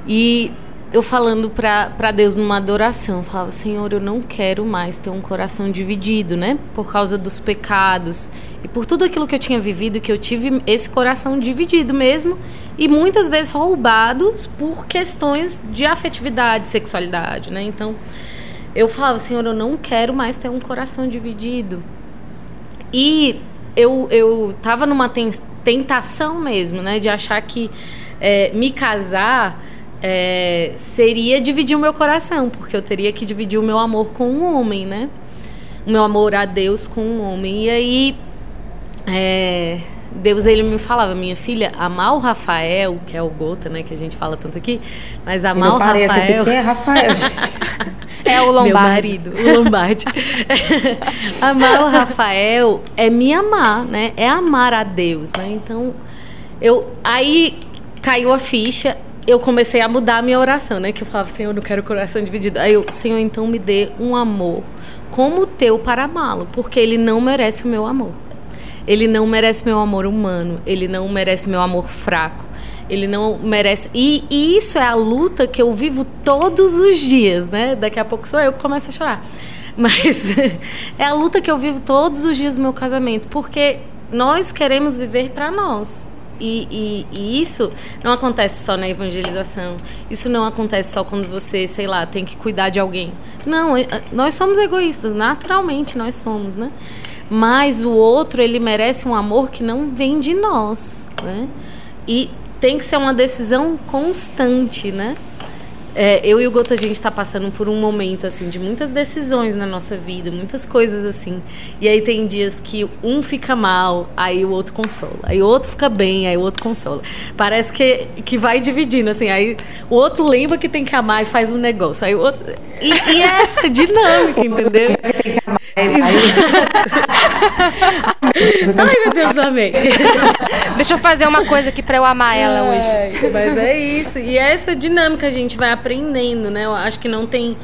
E eu falando para Deus numa adoração, falava: Senhor, eu não quero mais ter um coração dividido, né? Por causa dos pecados e por tudo aquilo que eu tinha vivido, que eu tive esse coração dividido mesmo e muitas vezes roubados por questões de afetividade, sexualidade, né? Então eu falava, Senhor, eu não quero mais ter um coração dividido. E eu, eu tava numa tentação mesmo, né? De achar que é, me casar é, seria dividir o meu coração, porque eu teria que dividir o meu amor com um homem, né? O meu amor a Deus com um homem. E aí, é, Deus ele me falava, minha filha, amar o Rafael, que é o Gota, né, que a gente fala tanto aqui, mas amar o parece, Rafael. Quem é Rafael? é o Lombardi. Meu marido, o Lombardi. amar o Rafael é me amar, né? É amar a Deus, né? Então, eu aí caiu a ficha, eu comecei a mudar a minha oração, né? Que eu falava, Senhor, eu não quero coração dividido. Aí eu, Senhor, então me dê um amor como o teu para amá-lo, porque ele não merece o meu amor. Ele não merece meu amor humano, ele não merece meu amor fraco. Ele não merece. E, e isso é a luta que eu vivo todos os dias, né? Daqui a pouco sou eu que começo a chorar. Mas é a luta que eu vivo todos os dias no meu casamento, porque nós queremos viver para nós. E, e, e, isso não acontece só na evangelização. Isso não acontece só quando você, sei lá, tem que cuidar de alguém. Não, é, nós somos egoístas, naturalmente nós somos, né? Mas o outro ele merece um amor que não vem de nós, né? E tem que ser uma decisão constante, né? É, eu e o Gota, a gente está passando por um momento, assim, de muitas decisões na nossa vida, muitas coisas, assim. E aí tem dias que um fica mal, aí o outro consola. Aí o outro fica bem, aí o outro consola. Parece que, que vai dividindo, assim. Aí o outro lembra que tem que amar e faz um negócio. Aí o outro... E, e é essa dinâmica, entendeu? Ai, meu Deus, amei. Deixa eu fazer uma coisa aqui para eu amar ela hoje. Mas é isso. E é essa dinâmica a gente vai aprendendo, né? Eu acho que não tem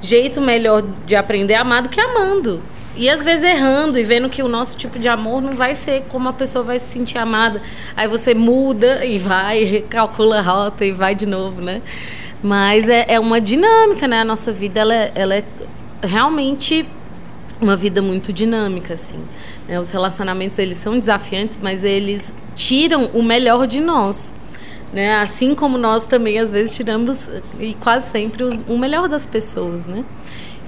jeito melhor de aprender a amar do que amando. E às vezes errando e vendo que o nosso tipo de amor não vai ser como a pessoa vai se sentir amada. Aí você muda e vai, recalcula a rota e vai de novo, né? Mas é, é uma dinâmica, né? A nossa vida, ela, é, ela é realmente uma vida muito dinâmica, assim. Né? Os relacionamentos, eles são desafiantes, mas eles tiram o melhor de nós. Né? Assim como nós também, às vezes, tiramos, e quase sempre, os, o melhor das pessoas, né?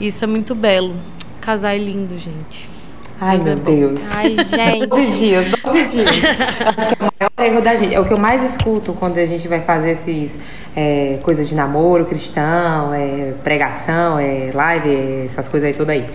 Isso é muito belo. Casar é lindo, gente. Ai, meu é Deus. Ai, gente. 12 dias, 12 dias. Acho que é o maior erro da gente. É o que eu mais escuto quando a gente vai fazer esses é, coisas de namoro cristão, é, pregação, é, live, essas coisas aí tudo aí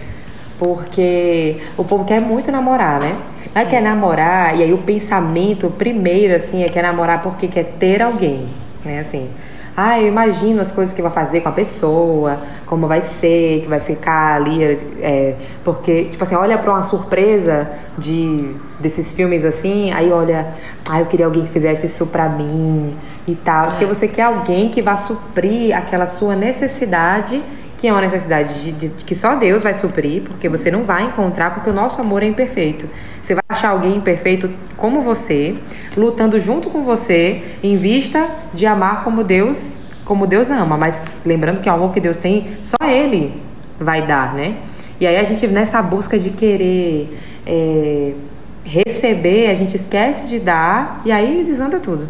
porque o povo quer muito namorar, né? Não é quer namorar, e aí o pensamento primeiro, assim, é quer namorar porque quer ter alguém, né? Assim, ah, eu imagino as coisas que vai fazer com a pessoa, como vai ser, que vai ficar ali, é, porque, tipo assim, olha para uma surpresa de desses filmes assim, aí olha, ah, eu queria alguém que fizesse isso pra mim e tal, é. porque você quer alguém que vá suprir aquela sua necessidade que é uma necessidade de, de, que só Deus vai suprir, porque você não vai encontrar, porque o nosso amor é imperfeito. Você vai achar alguém imperfeito como você, lutando junto com você, em vista de amar como Deus, como Deus ama. Mas lembrando que o amor que Deus tem, só Ele vai dar, né? E aí a gente nessa busca de querer é, receber, a gente esquece de dar e aí desanda tudo.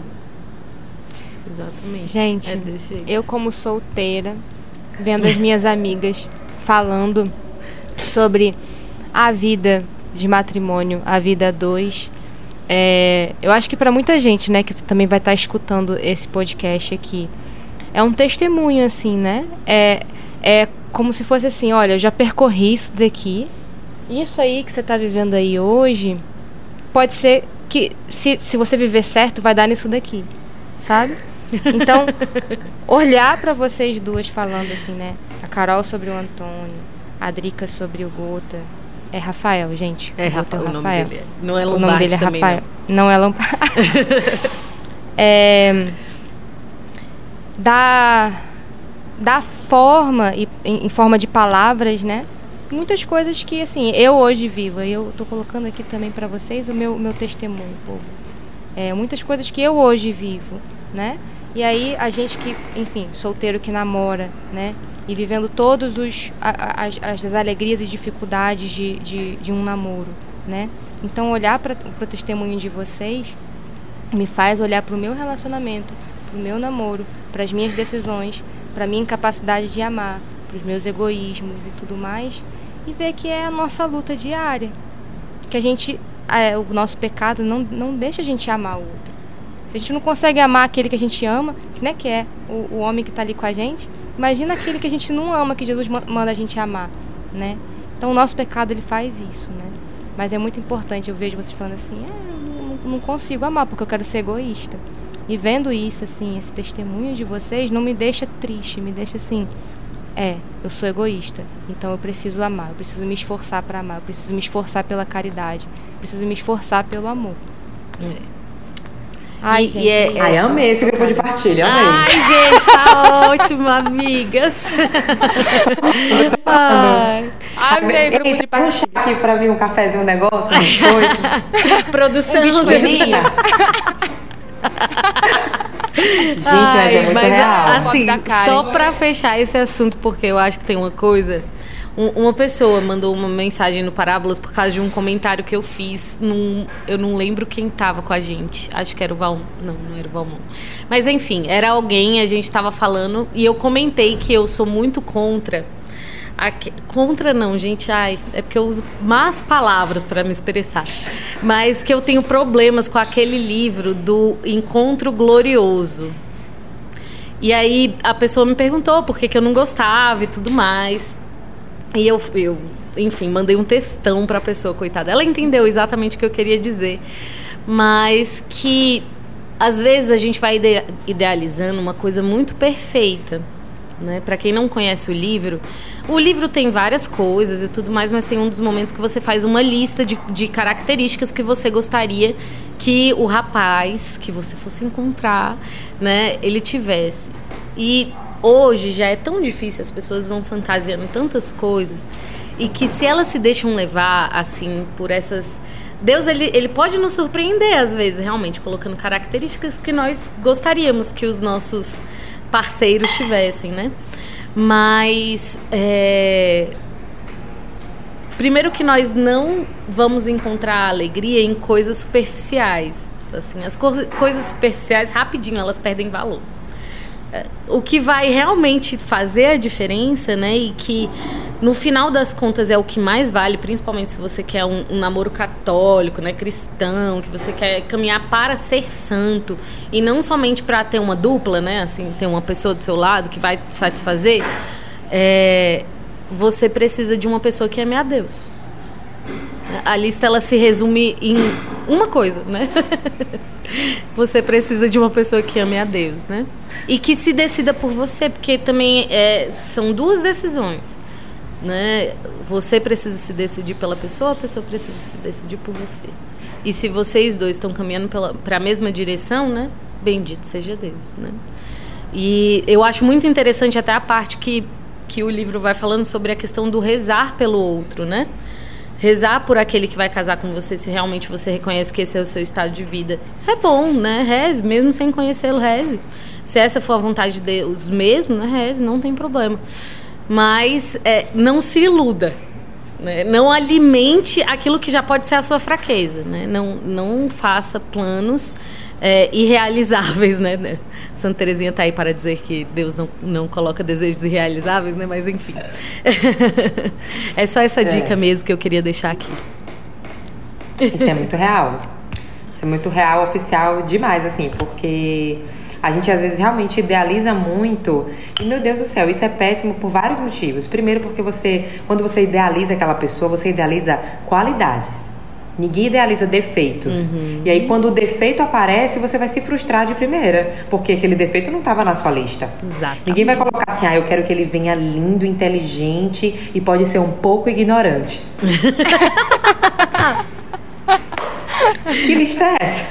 Exatamente. Gente, é eu como solteira vendo as minhas amigas falando sobre a vida de matrimônio, a vida dois. É, eu acho que para muita gente, né, que também vai estar tá escutando esse podcast aqui, é um testemunho, assim, né? É, é como se fosse assim: olha, eu já percorri isso daqui, isso aí que você está vivendo aí hoje, pode ser que, se, se você viver certo, vai dar nisso daqui. sabe? Então, olhar para vocês duas falando assim, né? A Carol sobre o Antônio, a Drica sobre o Gota. É Rafael, gente. É, Rafael, é o Rafael. Nome dele é. Não é Lombardi O nome dele é Rafael. Não, não é Lombardi. é, da, da forma, e, em, em forma de palavras, né? Muitas coisas que, assim, eu hoje vivo. E eu tô colocando aqui também para vocês o meu, meu testemunho, povo. É, muitas coisas que eu hoje vivo, né? E aí a gente que, enfim, solteiro que namora, né? E vivendo todos os as, as alegrias e dificuldades de, de, de um namoro, né? Então olhar para o testemunho de vocês me faz olhar para o meu relacionamento, para o meu namoro, para as minhas decisões, para a minha incapacidade de amar, para os meus egoísmos e tudo mais, e ver que é a nossa luta diária, que a gente, é, o nosso pecado não, não deixa a gente amar o outro. Se a gente não consegue amar aquele que a gente ama, né, que é o, o homem que está ali com a gente, imagina aquele que a gente não ama, que Jesus manda a gente amar, né? Então o nosso pecado ele faz isso, né? Mas é muito importante, eu vejo vocês falando assim, é, não, não consigo amar porque eu quero ser egoísta. E vendo isso, assim, esse testemunho de vocês, não me deixa triste, me deixa assim, é, eu sou egoísta, então eu preciso amar, eu preciso me esforçar para amar, eu preciso me esforçar pela caridade, eu preciso me esforçar pelo amor. É. Ai, gente. E é, Ai, amei esse grupo de partilha, amei. Ai, gente, tá ótimo, amigas. Ai. Amei grupo Ei, de partilha. Um aqui pra vir um cafezinho, um negócio, um biscoito. Produção. Um biscoitinho. Gente, mas é muito mas, real. Assim, só pra fechar esse assunto, porque eu acho que tem uma coisa um, uma pessoa mandou uma mensagem no Parábolas por causa de um comentário que eu fiz. Num, eu não lembro quem tava com a gente. Acho que era o Val. Não, não era o Valmon. Mas enfim, era alguém, a gente tava falando. E eu comentei que eu sou muito contra. A, contra não, gente, ai, é porque eu uso más palavras para me expressar. Mas que eu tenho problemas com aquele livro do Encontro Glorioso. E aí a pessoa me perguntou por que, que eu não gostava e tudo mais. E eu, eu enfim, mandei um textão para a pessoa, coitada. Ela entendeu exatamente o que eu queria dizer, mas que às vezes a gente vai ide idealizando uma coisa muito perfeita. Né? Para quem não conhece o livro, o livro tem várias coisas e tudo mais, mas tem um dos momentos que você faz uma lista de, de características que você gostaria que o rapaz que você fosse encontrar, né, ele tivesse. E hoje já é tão difícil, as pessoas vão fantasiando tantas coisas e que se elas se deixam levar assim por essas Deus ele, ele pode nos surpreender às vezes, realmente colocando características que nós gostaríamos que os nossos parceiros tivessem, né? Mas é... primeiro que nós não vamos encontrar alegria em coisas superficiais, assim, as co coisas superficiais rapidinho elas perdem valor o que vai realmente fazer a diferença, né? E que no final das contas é o que mais vale, principalmente se você quer um, um, namoro católico, né, cristão, que você quer caminhar para ser santo e não somente para ter uma dupla, né, assim, ter uma pessoa do seu lado que vai te satisfazer. É, você precisa de uma pessoa que ame a Deus. A lista ela se resume em uma coisa, né? você precisa de uma pessoa que ame a Deus, né? E que se decida por você, porque também é, são duas decisões, né? Você precisa se decidir pela pessoa, a pessoa precisa se decidir por você. E se vocês dois estão caminhando para a mesma direção, né? Bendito seja Deus, né? E eu acho muito interessante até a parte que, que o livro vai falando sobre a questão do rezar pelo outro, né? Rezar por aquele que vai casar com você, se realmente você reconhece que esse é o seu estado de vida. Isso é bom, né? Reze, mesmo sem conhecê-lo, reze. Se essa for a vontade de Deus mesmo, né? Reze, não tem problema. Mas é, não se iluda. Né? Não alimente aquilo que já pode ser a sua fraqueza. Né? Não, não faça planos é, irrealizáveis, né? Santa Terezinha está aí para dizer que Deus não, não coloca desejos irrealizáveis, né? Mas enfim. é só essa dica é. mesmo que eu queria deixar aqui. Isso é muito real. Isso é muito real, oficial demais, assim, porque a gente às vezes realmente idealiza muito. E meu Deus do céu, isso é péssimo por vários motivos. Primeiro, porque você, quando você idealiza aquela pessoa, você idealiza qualidades. Ninguém idealiza defeitos. Uhum. E aí, quando o defeito aparece, você vai se frustrar de primeira. Porque aquele defeito não estava na sua lista. Exatamente. Ninguém vai colocar assim, ah, eu quero que ele venha lindo, inteligente e pode ser um pouco ignorante. que lista é essa?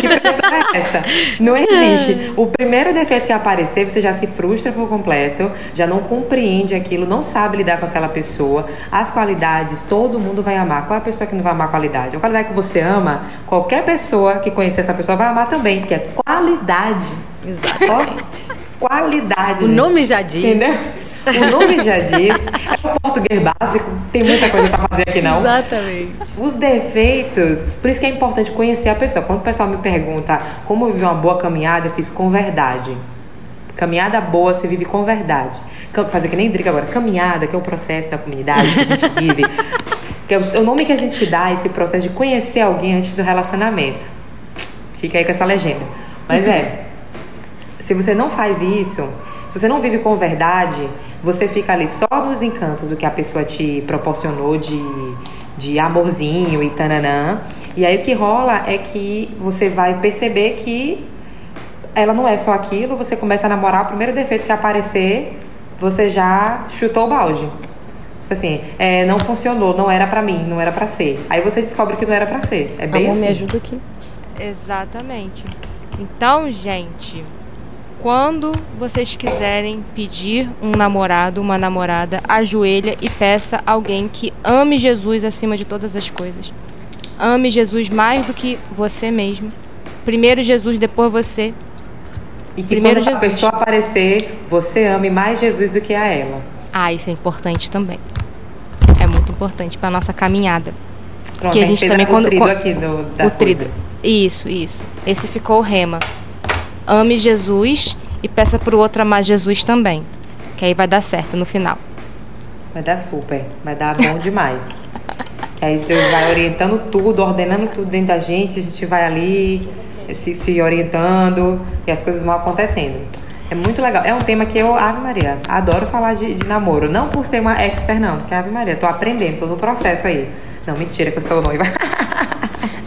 Que pessoa é essa? Não existe. O primeiro defeito que aparecer, você já se frustra por completo, já não compreende aquilo, não sabe lidar com aquela pessoa. As qualidades, todo mundo vai amar. Qual é a pessoa que não vai amar a qualidade? A qualidade que você ama, qualquer pessoa que conhecer essa pessoa vai amar também, porque é qualidade. Exatamente. Qualidade. O nome já diz. Entendeu? O nome já diz, é o português básico, tem muita coisa para fazer aqui não. Exatamente. Os defeitos, por isso que é importante conhecer a pessoa. Quando o pessoal me pergunta como viver uma boa caminhada, eu fiz com verdade. Caminhada boa se vive com verdade. Fazer que nem Drica agora, caminhada, que é o processo da comunidade que a gente vive. que é o nome que a gente dá esse processo de conhecer alguém antes do relacionamento. Fica aí com essa legenda. Mas é, se você não faz isso, se você não vive com verdade, você fica ali só nos encantos do que a pessoa te proporcionou de, de amorzinho e tananã. E aí o que rola é que você vai perceber que ela não é só aquilo, você começa a namorar, o primeiro defeito que aparecer, você já chutou o balde. Assim, é, não funcionou, não era para mim, não era para ser. Aí você descobre que não era para ser. É bem Amor, assim. me ajuda aqui. Exatamente. Então, gente, quando vocês quiserem pedir um namorado, uma namorada, ajoelha e peça alguém que ame Jesus acima de todas as coisas. Ame Jesus mais do que você mesmo. Primeiro Jesus, depois você. E que Primeiro quando Jesus. a pessoa aparecer, você ame mais Jesus do que a ela. Ah, isso é importante também. É muito importante para nossa caminhada. Pronto, que a gente também quando o aqui do, da o trido. Isso, isso. Esse ficou o rema ame Jesus e peça para o outro amar Jesus também. Que aí vai dar certo no final. Vai dar super, vai dar bom demais. que aí Deus vai orientando tudo, ordenando tudo dentro da gente, a gente vai ali se, se orientando e as coisas vão acontecendo. É muito legal. É um tema que eu, Ave Maria, adoro falar de, de namoro. Não por ser uma expert, não, porque Ave Maria, tô aprendendo, tô no processo aí. Não, mentira, que eu sou noiva.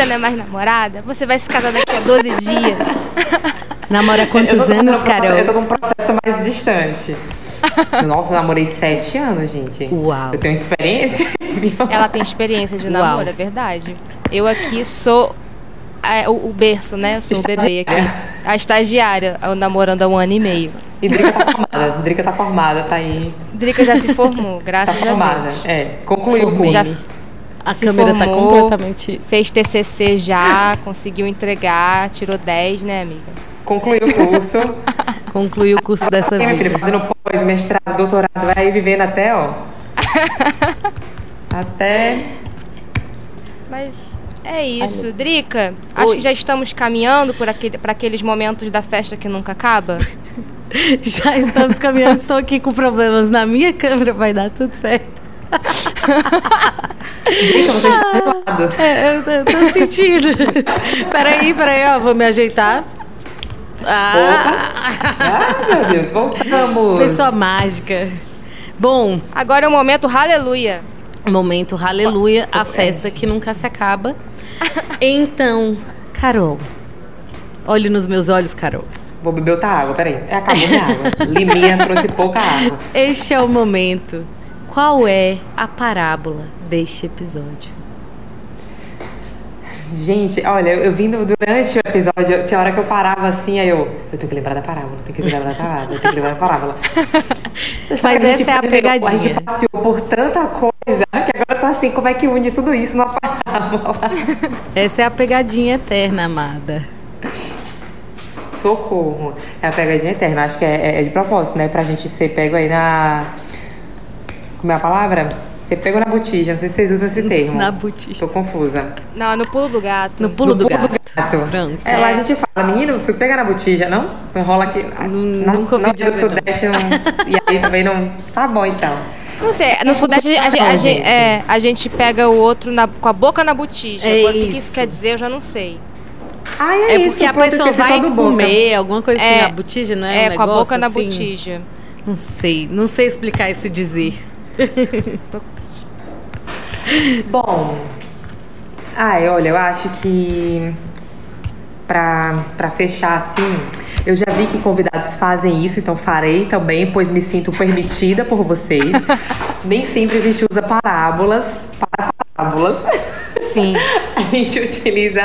Já não é mais namorada? Você vai se casar daqui a 12 dias. Namora quantos anos, Carol? Eu tô num processo mais distante. Nossa, eu namorei sete anos, gente. Uau. Eu tenho experiência. Ela tem experiência de namoro, é verdade. Eu aqui sou é, o, o, berço, né? Eu sou o bebê aqui. A estagiária, eu namorando há um ano e meio. E Drica tá formada. Drica tá formada, tá aí. Drica já se formou, graças tá formada, a Deus. É, concluiu o curso. Já, a Se câmera tá formou, tá completamente. Fez TCC já, conseguiu entregar, tirou 10, né, amiga? Concluiu o curso. Concluiu o curso dessa. Minha filha, fazendo pós, mestrado, doutorado, vai aí vivendo até, ó. até. Mas é isso. Ai, Drica, Oi. acho que já estamos caminhando para aquele, aqueles momentos da festa que nunca acaba. já estamos caminhando, estou aqui com problemas na minha câmera, vai dar tudo certo. Drica, você está reclamado. É, eu, eu tô sentindo. peraí, peraí, ó, vou me ajeitar. Ah. ah, meu Deus, voltamos. Pessoa mágica. Bom. Agora é o momento aleluia. Momento aleluia, a festa que nunca se acaba. Então, Carol, olhe nos meus olhos, Carol. Vou beber outra água, peraí. É, acabou minha água. Liminha trouxe pouca água. Este é o momento qual é a parábola deste episódio? Gente, olha, eu vindo durante o episódio, tinha hora que eu parava assim, aí eu, eu tenho que lembrar da parábola, tenho que lembrar da parábola, tenho que lembrar da parábola. Mas essa é a pegadinha. A gente passeou por tanta coisa que agora tá assim, como é que une tudo isso numa parábola? Essa é a pegadinha eterna, amada. Socorro. É a pegadinha eterna, acho que é, é, é de propósito, né? Pra gente ser pego aí na como é a palavra? Você pegou na botija, não sei se vocês usam esse termo. Na botija. Tô confusa. Não, no pulo do gato. No pulo, no do, pulo gato. do gato. Pronto. É, lá a gente fala, menino, fui pegar na botija, não? Não rola aqui. Não, nunca ouvi não, dizer. No Sudeste não. e aí também não. Tá bom então. Não sei, no Sudeste a, a, a, gente, é, a gente pega o outro na, com a boca na botija. É Agora, o que isso quer dizer, eu já não sei. Ah, é, é isso. porque a pessoa vai comer, boca. alguma coisa assim, é, na botija, né? É, um com a boca assim. na botija. Não sei, não sei explicar esse dizer. Bom, ai, olha, eu acho que para fechar assim, eu já vi que convidados fazem isso, então farei também, pois me sinto permitida por vocês. Nem sempre a gente usa parábolas para parábolas. Sim. A gente utiliza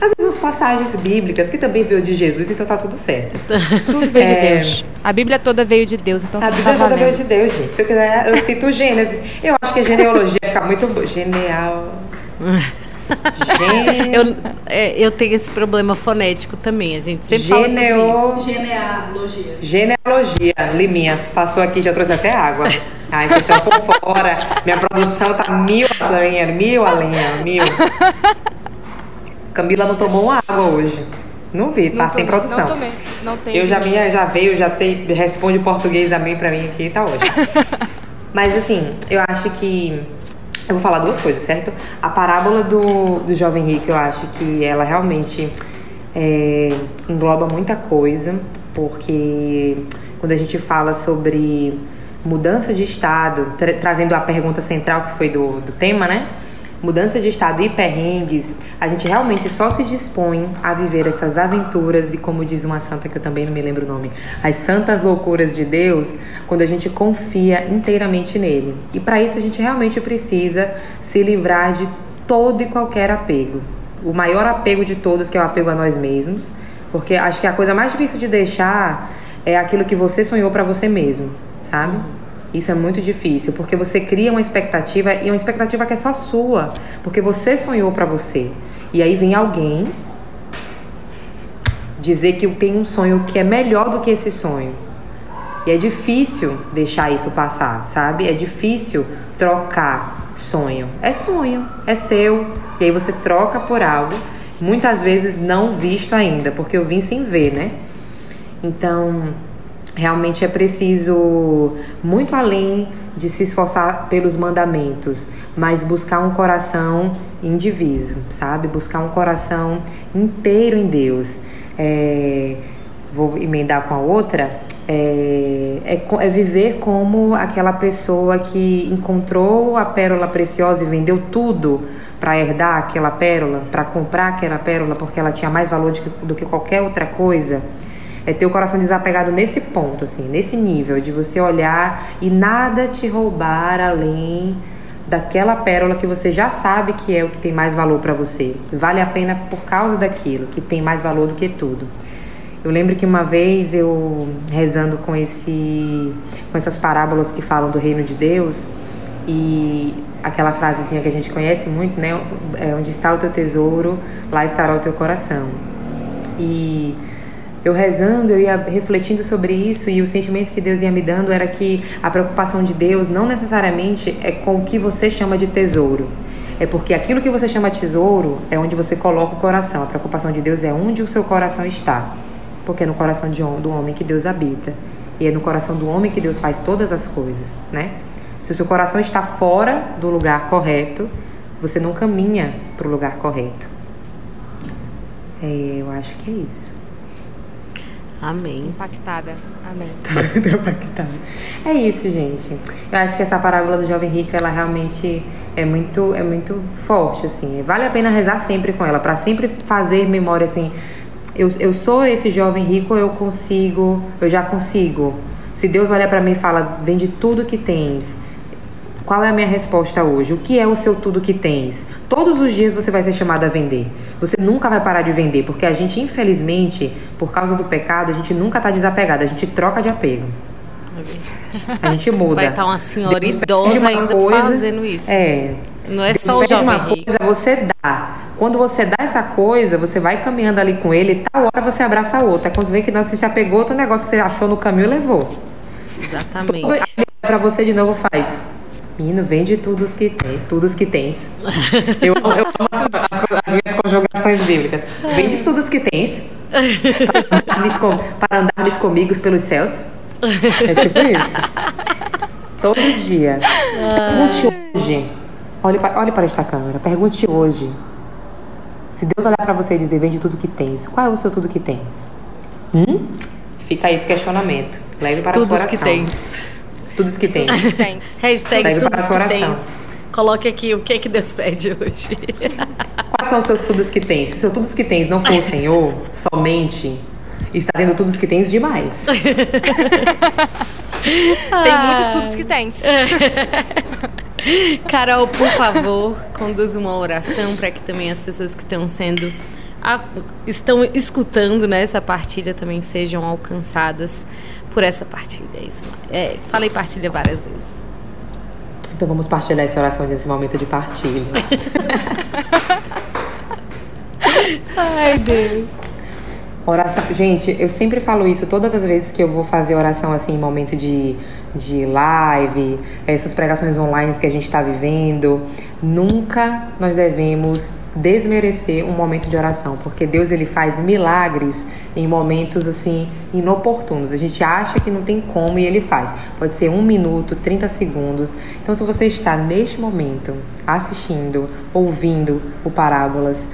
as mesmas passagens bíblicas, que também veio de Jesus, então tá tudo certo. Tudo veio é... de Deus. A Bíblia toda veio de Deus, então A Bíblia tá toda veio de Deus, gente. Se eu quiser, eu cito Gênesis. Eu acho que a genealogia fica muito genial. eu, é, eu tenho esse problema fonético também. A gente sempre Geneo... fala sobre isso. Genealogia. Genealogia. Liminha, passou aqui já trouxe até água. Ai, vocês estão por fora. Minha produção tá mil a lenha, mil a lenha, mil. Camila não tomou uma água hoje. Não vi, tá não sem tomei, produção. Não tomei, não tem. Eu já, minha, já veio, já tem, responde português a mim pra mim aqui, tá hoje. Mas assim, eu acho que eu vou falar duas coisas, certo? A parábola do, do jovem rico, eu acho que ela realmente é, engloba muita coisa, porque quando a gente fala sobre mudança de estado, tra trazendo a pergunta central que foi do, do tema, né? Mudança de estado e perrengues, a gente realmente só se dispõe a viver essas aventuras e, como diz uma santa que eu também não me lembro o nome, as santas loucuras de Deus, quando a gente confia inteiramente nele. E para isso a gente realmente precisa se livrar de todo e qualquer apego. O maior apego de todos, que é o apego a nós mesmos, porque acho que a coisa mais difícil de deixar é aquilo que você sonhou para você mesmo, sabe? Isso é muito difícil, porque você cria uma expectativa e uma expectativa que é só sua, porque você sonhou para você. E aí vem alguém dizer que tem um sonho que é melhor do que esse sonho. E é difícil deixar isso passar, sabe? É difícil trocar sonho. É sonho, é seu. E aí você troca por algo, muitas vezes não visto ainda, porque eu vim sem ver, né? Então, Realmente é preciso muito além de se esforçar pelos mandamentos, mas buscar um coração indiviso, sabe? Buscar um coração inteiro em Deus. É, vou emendar com a outra. É, é, é, viver como aquela pessoa que encontrou a pérola preciosa e vendeu tudo para herdar aquela pérola, para comprar aquela pérola porque ela tinha mais valor do que qualquer outra coisa é ter o coração desapegado nesse ponto, assim, nesse nível de você olhar e nada te roubar além daquela pérola que você já sabe que é o que tem mais valor para você. Vale a pena por causa daquilo que tem mais valor do que tudo. Eu lembro que uma vez eu rezando com esse com essas parábolas que falam do reino de Deus e aquela frasezinha que a gente conhece muito, né? É onde está o teu tesouro, lá estará o teu coração. E eu rezando, eu ia refletindo sobre isso e o sentimento que Deus ia me dando era que a preocupação de Deus não necessariamente é com o que você chama de tesouro. É porque aquilo que você chama de tesouro é onde você coloca o coração. A preocupação de Deus é onde o seu coração está. Porque é no coração de, do homem que Deus habita. E é no coração do homem que Deus faz todas as coisas, né? Se o seu coração está fora do lugar correto, você não caminha para o lugar correto. É, eu acho que é isso. Amém. Impactada. Amém. Tô impactada. É isso, gente. Eu acho que essa parábola do jovem rico, ela realmente é muito, é muito forte, assim. Vale a pena rezar sempre com ela, para sempre fazer memória, assim. Eu, eu sou esse jovem rico, eu consigo, eu já consigo. Se Deus olha para mim e fala, vende tudo que tens qual é a minha resposta hoje? O que é o seu tudo que tens? Todos os dias você vai ser chamado a vender. Você nunca vai parar de vender, porque a gente, infelizmente, por causa do pecado, a gente nunca está desapegado, a gente troca de apego. A gente muda. Vai estar tá uma senhora Deus idosa ainda coisa, fazendo isso. É. Não é Deus só o jovem uma rico. coisa, você dá. Quando você dá essa coisa, você vai caminhando ali com ele, e tal hora você abraça a outra. Quando vê que não, você já pegou outro negócio que você achou no caminho e levou. Exatamente. Para você de novo faz. Menino, vende tudo os que tens, tudo os que tens. Eu, eu amo as, as, as, minhas conjugações bíblicas. Vende tudo os que tens para andar-lhes comigo pelos céus. É tipo isso. Todo dia. Pergunte hoje. Olhe para, olhe para esta câmera. Pergunte hoje. Se Deus olhar para você e dizer, vende tudo que tens, qual é o seu tudo que tens? Hum? Fica aí esse questionamento. Leve para tudo o coração. que tens. Tudo que tens. tens. Hashtag tudo que tens. Coloque aqui o que é que Deus pede hoje. Quais são os seus tudos que tens? Se os tudos que tens não for o Senhor, somente, está tendo tudo que tens demais. Tem muitos tudos que tens. Carol, por favor, conduza uma oração para que também as pessoas que estão sendo a, estão escutando né, essa partilha também sejam alcançadas por essa partilha. É isso. É, falei partilha várias vezes. Então vamos partilhar essa oração nesse momento de partilha. Ai, Deus. Oração, gente, eu sempre falo isso todas as vezes que eu vou fazer oração assim em momento de, de live, essas pregações online que a gente está vivendo. Nunca nós devemos desmerecer um momento de oração, porque Deus ele faz milagres em momentos assim inoportunos. A gente acha que não tem como e ele faz. Pode ser um minuto, 30 segundos. Então, se você está neste momento assistindo, ouvindo o Parábolas,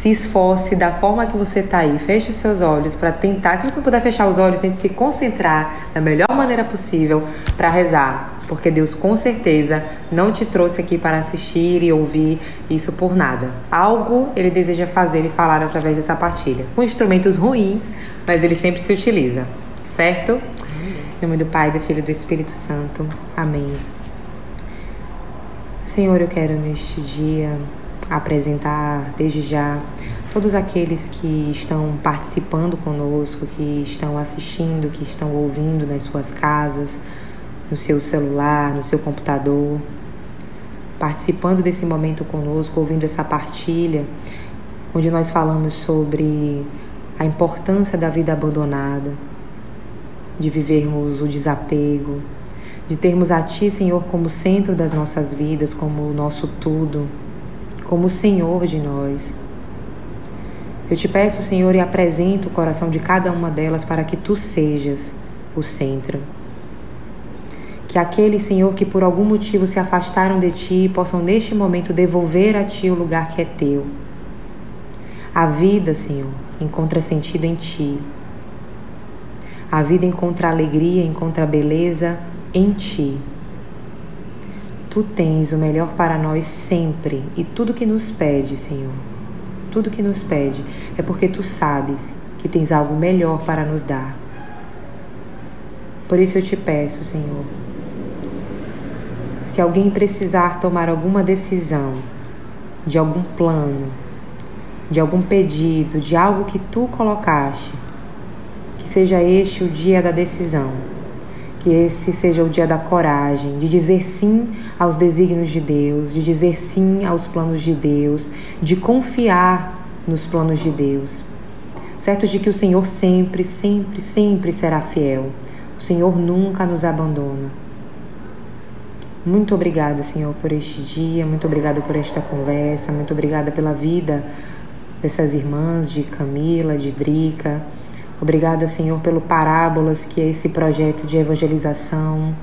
se esforce da forma que você está aí. Feche os seus olhos para tentar. Se você não puder fechar os olhos, tente se concentrar da melhor maneira possível para rezar. Porque Deus com certeza não te trouxe aqui para assistir e ouvir isso por nada. Algo Ele deseja fazer e falar através dessa partilha. Com instrumentos ruins, mas Ele sempre se utiliza. Certo? Em nome do Pai, do Filho e do Espírito Santo. Amém. Senhor, eu quero neste dia apresentar desde já todos aqueles que estão participando conosco, que estão assistindo, que estão ouvindo nas suas casas, no seu celular, no seu computador, participando desse momento conosco, ouvindo essa partilha, onde nós falamos sobre a importância da vida abandonada, de vivermos o desapego, de termos a Ti, Senhor, como centro das nossas vidas, como o nosso tudo como o Senhor de nós. Eu te peço, Senhor, e apresento o coração de cada uma delas para que tu sejas o centro. Que aqueles, Senhor, que por algum motivo se afastaram de ti possam neste momento devolver a ti o lugar que é teu. A vida, Senhor, encontra sentido em ti. A vida encontra alegria, encontra beleza em ti. Tu tens o melhor para nós sempre e tudo que nos pede, Senhor. Tudo que nos pede é porque tu sabes que tens algo melhor para nos dar. Por isso eu te peço, Senhor, se alguém precisar tomar alguma decisão, de algum plano, de algum pedido, de algo que tu colocaste, que seja este o dia da decisão que esse seja o dia da coragem, de dizer sim aos desígnios de Deus, de dizer sim aos planos de Deus, de confiar nos planos de Deus. Certo de que o Senhor sempre, sempre, sempre será fiel. O Senhor nunca nos abandona. Muito obrigada, Senhor, por este dia, muito obrigada por esta conversa, muito obrigada pela vida dessas irmãs de Camila, de Drica Obrigada, Senhor, pelo Parábolas, que é esse projeto de evangelização,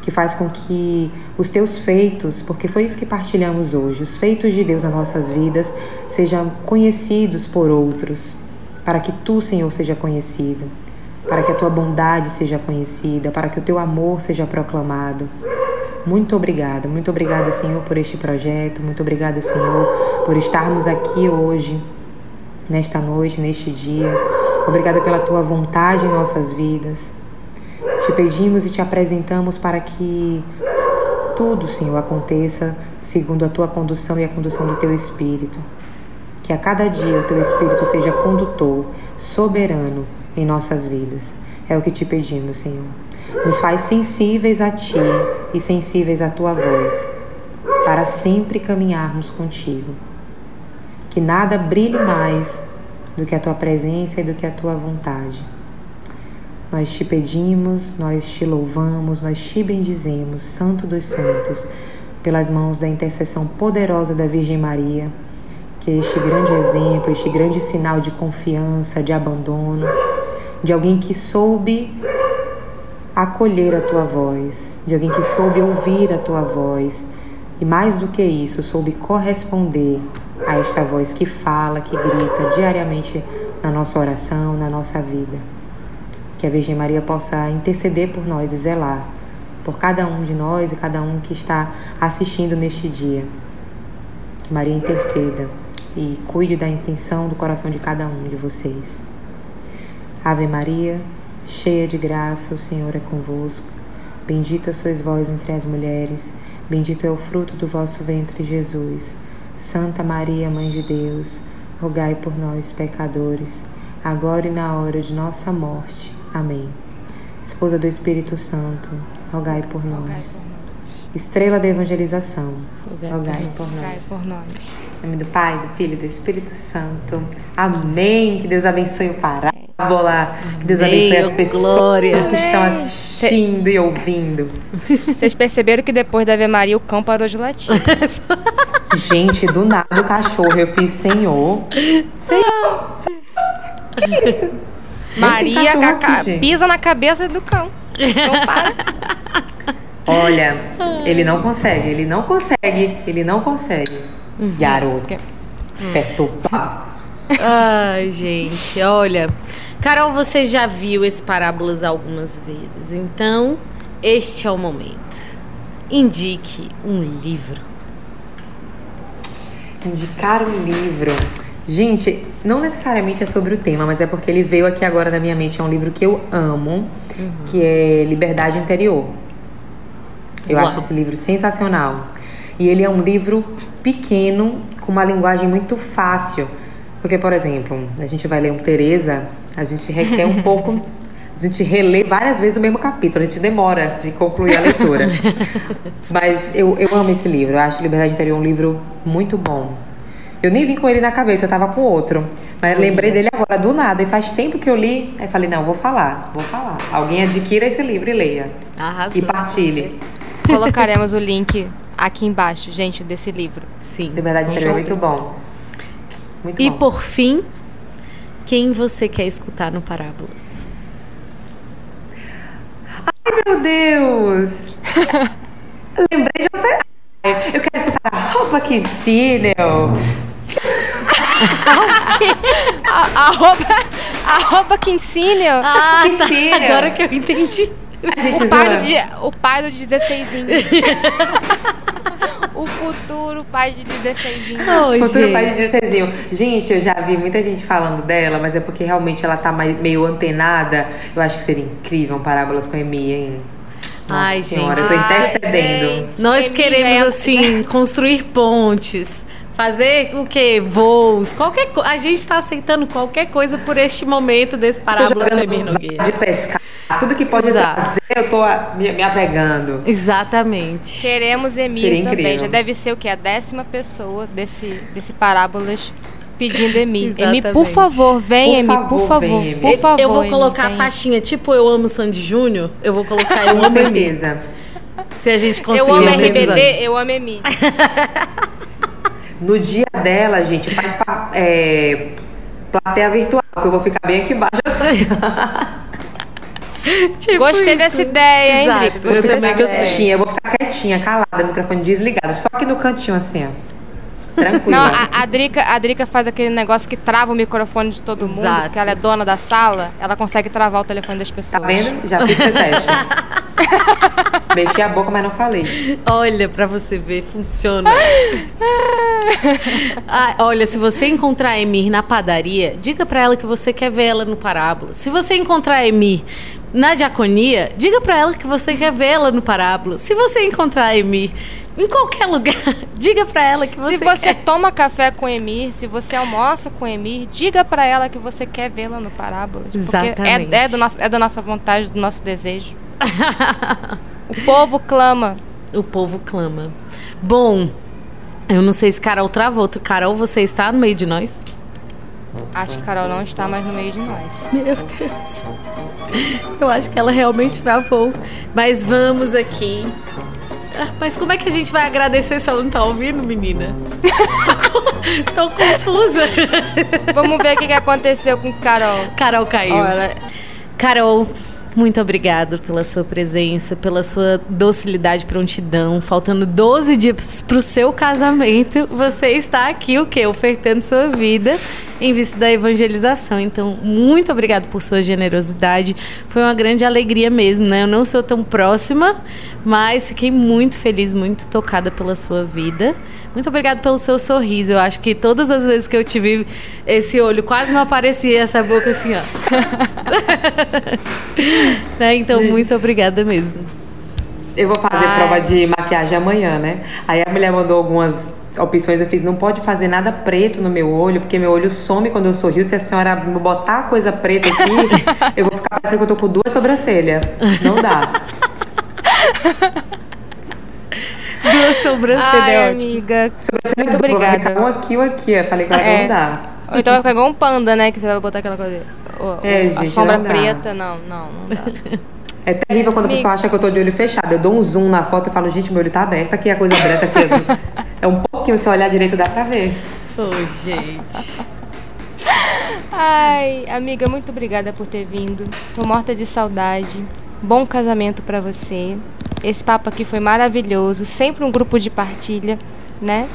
que faz com que os teus feitos, porque foi isso que partilhamos hoje, os feitos de Deus nas nossas vidas sejam conhecidos por outros, para que tu, Senhor, seja conhecido, para que a tua bondade seja conhecida, para que o teu amor seja proclamado. Muito obrigada, muito obrigada, Senhor, por este projeto, muito obrigada, Senhor, por estarmos aqui hoje, nesta noite, neste dia Obrigada pela tua vontade em nossas vidas. Te pedimos e te apresentamos para que tudo, Senhor, aconteça segundo a tua condução e a condução do teu Espírito. Que a cada dia o teu Espírito seja condutor, soberano em nossas vidas. É o que te pedimos, Senhor. Nos faz sensíveis a ti e sensíveis à tua voz, para sempre caminharmos contigo. Que nada brilhe mais do que a tua presença e do que a tua vontade. Nós te pedimos, nós te louvamos, nós te bendizemos, Santo dos Santos, pelas mãos da intercessão poderosa da Virgem Maria, que é este grande exemplo, este grande sinal de confiança, de abandono, de alguém que soube acolher a tua voz, de alguém que soube ouvir a tua voz e mais do que isso, soube corresponder a esta voz que fala, que grita diariamente na nossa oração, na nossa vida. Que a Virgem Maria possa interceder por nós e zelar por cada um de nós e cada um que está assistindo neste dia. Que Maria interceda e cuide da intenção do coração de cada um de vocês. Ave Maria, cheia de graça, o Senhor é convosco. Bendita sois vós entre as mulheres, bendito é o fruto do vosso ventre, Jesus. Santa Maria, Mãe de Deus, rogai por nós, pecadores, agora e na hora de nossa morte. Amém. Esposa do Espírito Santo, rogai por nós. Estrela da evangelização, rogai, por, nós. por nós. Em nome do Pai, do Filho e do Espírito Santo. Amém. Que Deus abençoe o Parábola. Que Deus abençoe as pessoas Glória. que estão assistindo Cê... e ouvindo. Vocês perceberam que depois da Ave Maria o cão parou de latir. Gente, do nada o cachorro eu fiz Senhor. Senhor. Que isso? Maria aqui, pisa na cabeça do cão. Não para. Olha, ele não consegue, ele não consegue, ele não consegue. Uhum. Garoto. Perturbado. Ai, gente, olha. Carol, você já viu esse parábolas algumas vezes, então este é o momento. Indique um livro. Indicar um livro. Gente, não necessariamente é sobre o tema, mas é porque ele veio aqui agora na minha mente. É um livro que eu amo, uhum. que é Liberdade Interior. Eu Uau. acho esse livro sensacional. E ele é um livro pequeno, com uma linguagem muito fácil. Porque, por exemplo, a gente vai ler um Teresa, a gente requer um pouco. A gente relê várias vezes o mesmo capítulo, a gente demora de concluir a leitura. Mas eu, eu amo esse livro, eu acho Liberdade Interior um livro muito bom. Eu nem vim com ele na cabeça, eu tava com outro. Mas lembrei dele agora, do nada. E faz tempo que eu li. Aí falei, não, vou falar, vou falar. Alguém adquira esse livro e leia. Arrasou. E partilhe. Colocaremos o link aqui embaixo, gente, desse livro. Sim. Liberdade Interior é muito bom. Muito e bom. por fim, quem você quer escutar no Parábolas? Ai, meu Deus! Lembrei de uma... Eu quero escutar a roupa que Sinel a, roupa, a roupa que ensina. Ah, tá. agora que eu entendi. O pai, do, o pai do 16 O futuro pai de 16 oh, Futuro gente. pai de 16 Gente, eu já vi muita gente falando dela, mas é porque realmente ela tá meio antenada. Eu acho que seria incrível um Parábolas com a Emi, hein? Nossa Ai, senhora, gente. eu tô intercedendo. Nós queremos, é assim, construir pontes Fazer o que? Voos, qualquer coisa. A gente está aceitando qualquer coisa por este momento desse parábola De pescar. Tudo que pode Exato. trazer, eu tô me, me apegando. Exatamente. Queremos Emir também. Já deve ser o que? A décima pessoa desse, desse parábolas pedindo Emi. Emi, por favor, vem, Emi, por favor, vem, por favor. Eu vou colocar a faixinha, tipo eu amo Sandy Júnior, eu vou colocar eu amo Emi. Se a gente conseguir. Eu amo RBD, eu amo Emi. No dia dela, gente, faz é, plateia virtual, que eu vou ficar bem aqui embaixo assim. tipo Gostei isso. dessa ideia, hein, Exato. Gostei eu também gostei. Eu vou ficar quietinha, calada, microfone desligado, só aqui no cantinho assim, ó. Tranquilo. Não, a, a, Drica, a Drica faz aquele negócio que trava o microfone de todo mundo, Exato. porque ela é dona da sala, ela consegue travar o telefone das pessoas. Tá vendo? Já fiz o teste. Mexi a boca, mas não falei. Olha, pra você ver, funciona. ah, olha, se você encontrar a Emir na padaria, diga para ela que você quer ver ela no Parábola. Se você encontrar a Emir na diaconia, diga para ela que você quer vê-la no Parábola. Se você encontrar a Emir em qualquer lugar, diga para ela que você Se você quer. toma café com Emir, se você almoça com Emir, diga para ela que você quer vê-la no Parábola. Exatamente. É, é, do nosso, é da nossa vontade, do nosso desejo. o povo clama. O povo clama. Bom, eu não sei se Carol travou. Carol, você está no meio de nós? Acho que Carol não está mais no meio de nós. Meu Deus. Eu acho que ela realmente travou. Mas vamos aqui. Ah, mas como é que a gente vai agradecer se ela não tá ouvindo, menina? tô, tô confusa. Vamos ver o que aconteceu com Carol. Carol caiu. Carol, muito obrigado pela sua presença, pela sua docilidade prontidão. Faltando 12 dias para o seu casamento, você está aqui, o quê? Ofertando sua vida em vista da evangelização. Então, muito obrigado por sua generosidade. Foi uma grande alegria mesmo, né? Eu não sou tão próxima, mas fiquei muito feliz, muito tocada pela sua vida. Muito obrigada pelo seu sorriso. Eu acho que todas as vezes que eu tive esse olho, quase não aparecia essa boca assim, ó. né? Então, muito obrigada mesmo. Eu vou fazer Ai. prova de maquiagem amanhã, né? Aí a mulher mandou algumas opções. Eu fiz, não pode fazer nada preto no meu olho, porque meu olho some quando eu sorrio. Se a senhora botar coisa preta aqui, eu vou ficar parecendo que eu tô com duas sobrancelhas. Não dá. Duas sobrancelhas. Ai, amiga. Sobrancelha Muito obrigada. Um aqui ou aqui. Eu falei que ela é. não dá. Ou então vai ficar igual um panda, né? Que você vai botar aquela coisa. é, gente, a sombra não preta. Não, não, não dá. É terrível quando a pessoa acha que eu tô de olho fechado. Eu dou um zoom na foto e falo, gente, meu olho tá aberto aqui, a coisa aberta aqui. é um pouquinho, se eu olhar direito dá pra ver. Ô, oh, gente. Ai, amiga, muito obrigada por ter vindo. Tô morta de saudade. Bom casamento para você. Esse papo aqui foi maravilhoso, sempre um grupo de partilha, né?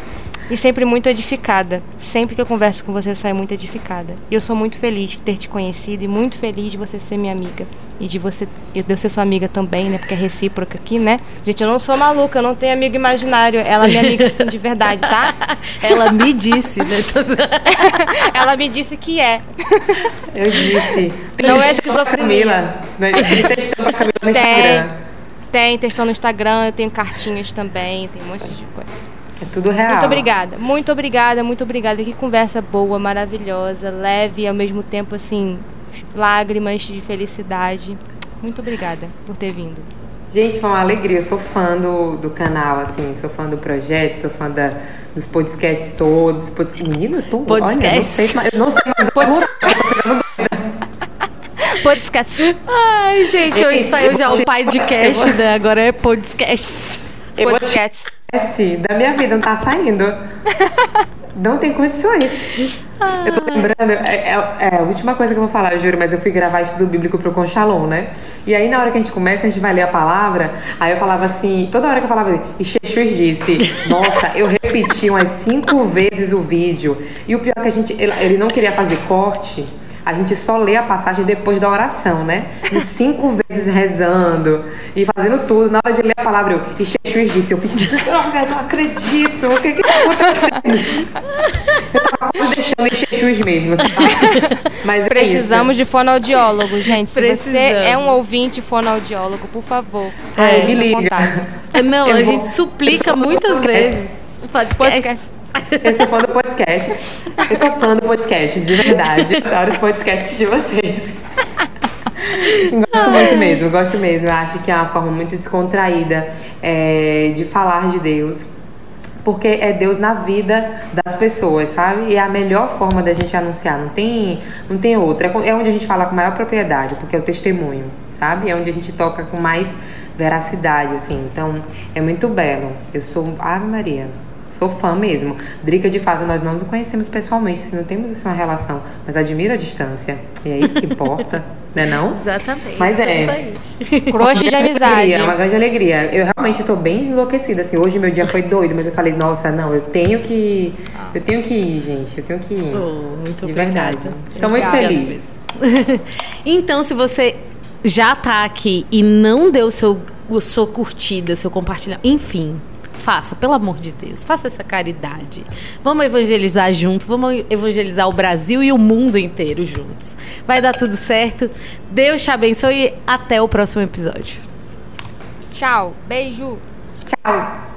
E sempre muito edificada. Sempre que eu converso com você, eu saio muito edificada. E eu sou muito feliz de ter te conhecido e muito feliz de você ser minha amiga. E de você eu de eu ser sua amiga também, né? Porque é recíproca aqui, né? Gente, eu não sou maluca, eu não tenho amigo imaginário. Ela é minha amiga assim de verdade, tá? Ela me disse, né? Ela me disse que é. Eu disse. Não é esquizofrenia. Camila, Camila no Instagram. Tem, testou no Instagram, eu tenho cartinhas também, tem um monte de coisa. É tudo real. Muito obrigada, muito obrigada, muito obrigada. Que conversa boa, maravilhosa, leve e ao mesmo tempo, assim, lágrimas de felicidade. Muito obrigada por ter vindo. Gente, foi uma alegria. Eu sou fã do, do canal, assim, sou fã do projeto, sou fã da, dos podcasts todos. Pod... Menina, eu tô. Podcast? Olha, não sei, eu não sei mais. Pod... Podcast. Ai, gente, hoje saiu já o podcast, né? Agora é podcast. Podcast. Da minha vida, não tá saindo. Não tem condições. Eu tô lembrando, é, é, é, a última coisa que eu vou falar, eu juro, mas eu fui gravar estudo bíblico pro Conchalon, né? E aí, na hora que a gente começa, a gente vai ler a palavra, aí eu falava assim, toda hora que eu falava, e Jesus disse, nossa, eu repeti umas cinco vezes o vídeo. E o pior é que a gente, ele, ele não queria fazer corte a gente só lê a passagem depois da oração, né? E cinco vezes rezando e fazendo tudo. Na hora de ler a palavra, eu, e Jesus disse, eu fiz, droga, não acredito, o que que tá acontecendo? Eu tava quase deixando em Jesus mesmo, sabe? Mas é Precisamos é de fonoaudiólogo, gente. Se Precisamos. você é um ouvinte fonoaudiólogo, por favor, é, me liga. Contato. Não, eu a vou, gente suplica muitas vezes. Podcast. podcast. Eu sou fã do podcast. Eu sou fã do podcast, de verdade. Adoro os podcasts de vocês. gosto muito mesmo, gosto mesmo. Eu acho que é uma forma muito descontraída é, de falar de Deus. Porque é Deus na vida das pessoas, sabe? E é a melhor forma da gente anunciar. Não tem, não tem outra. É onde a gente fala com maior propriedade, porque é o testemunho, sabe? É onde a gente toca com mais veracidade, assim. Então, é muito belo. Eu sou Ave Maria sou fã mesmo. Drica, de fato, nós não nos conhecemos pessoalmente, não temos assim, uma relação, mas admiro a distância. E é isso que importa, né não? Exatamente. Mas é. Croche de amizade. É uma grande alegria. Eu realmente estou bem enlouquecida, assim. Hoje meu dia foi doido, mas eu falei, nossa, não, eu tenho que. Eu tenho que ir, gente. Eu tenho que ir. Oh, muito de obrigada. verdade. Estou muito feliz. então, se você já está aqui e não deu seu, sua curtida, seu compartilhamento, enfim, faça, pelo amor de Deus, faça essa caridade. Vamos evangelizar junto, vamos evangelizar o Brasil e o mundo inteiro juntos. Vai dar tudo certo. Deus te abençoe e até o próximo episódio. Tchau, beijo. Tchau.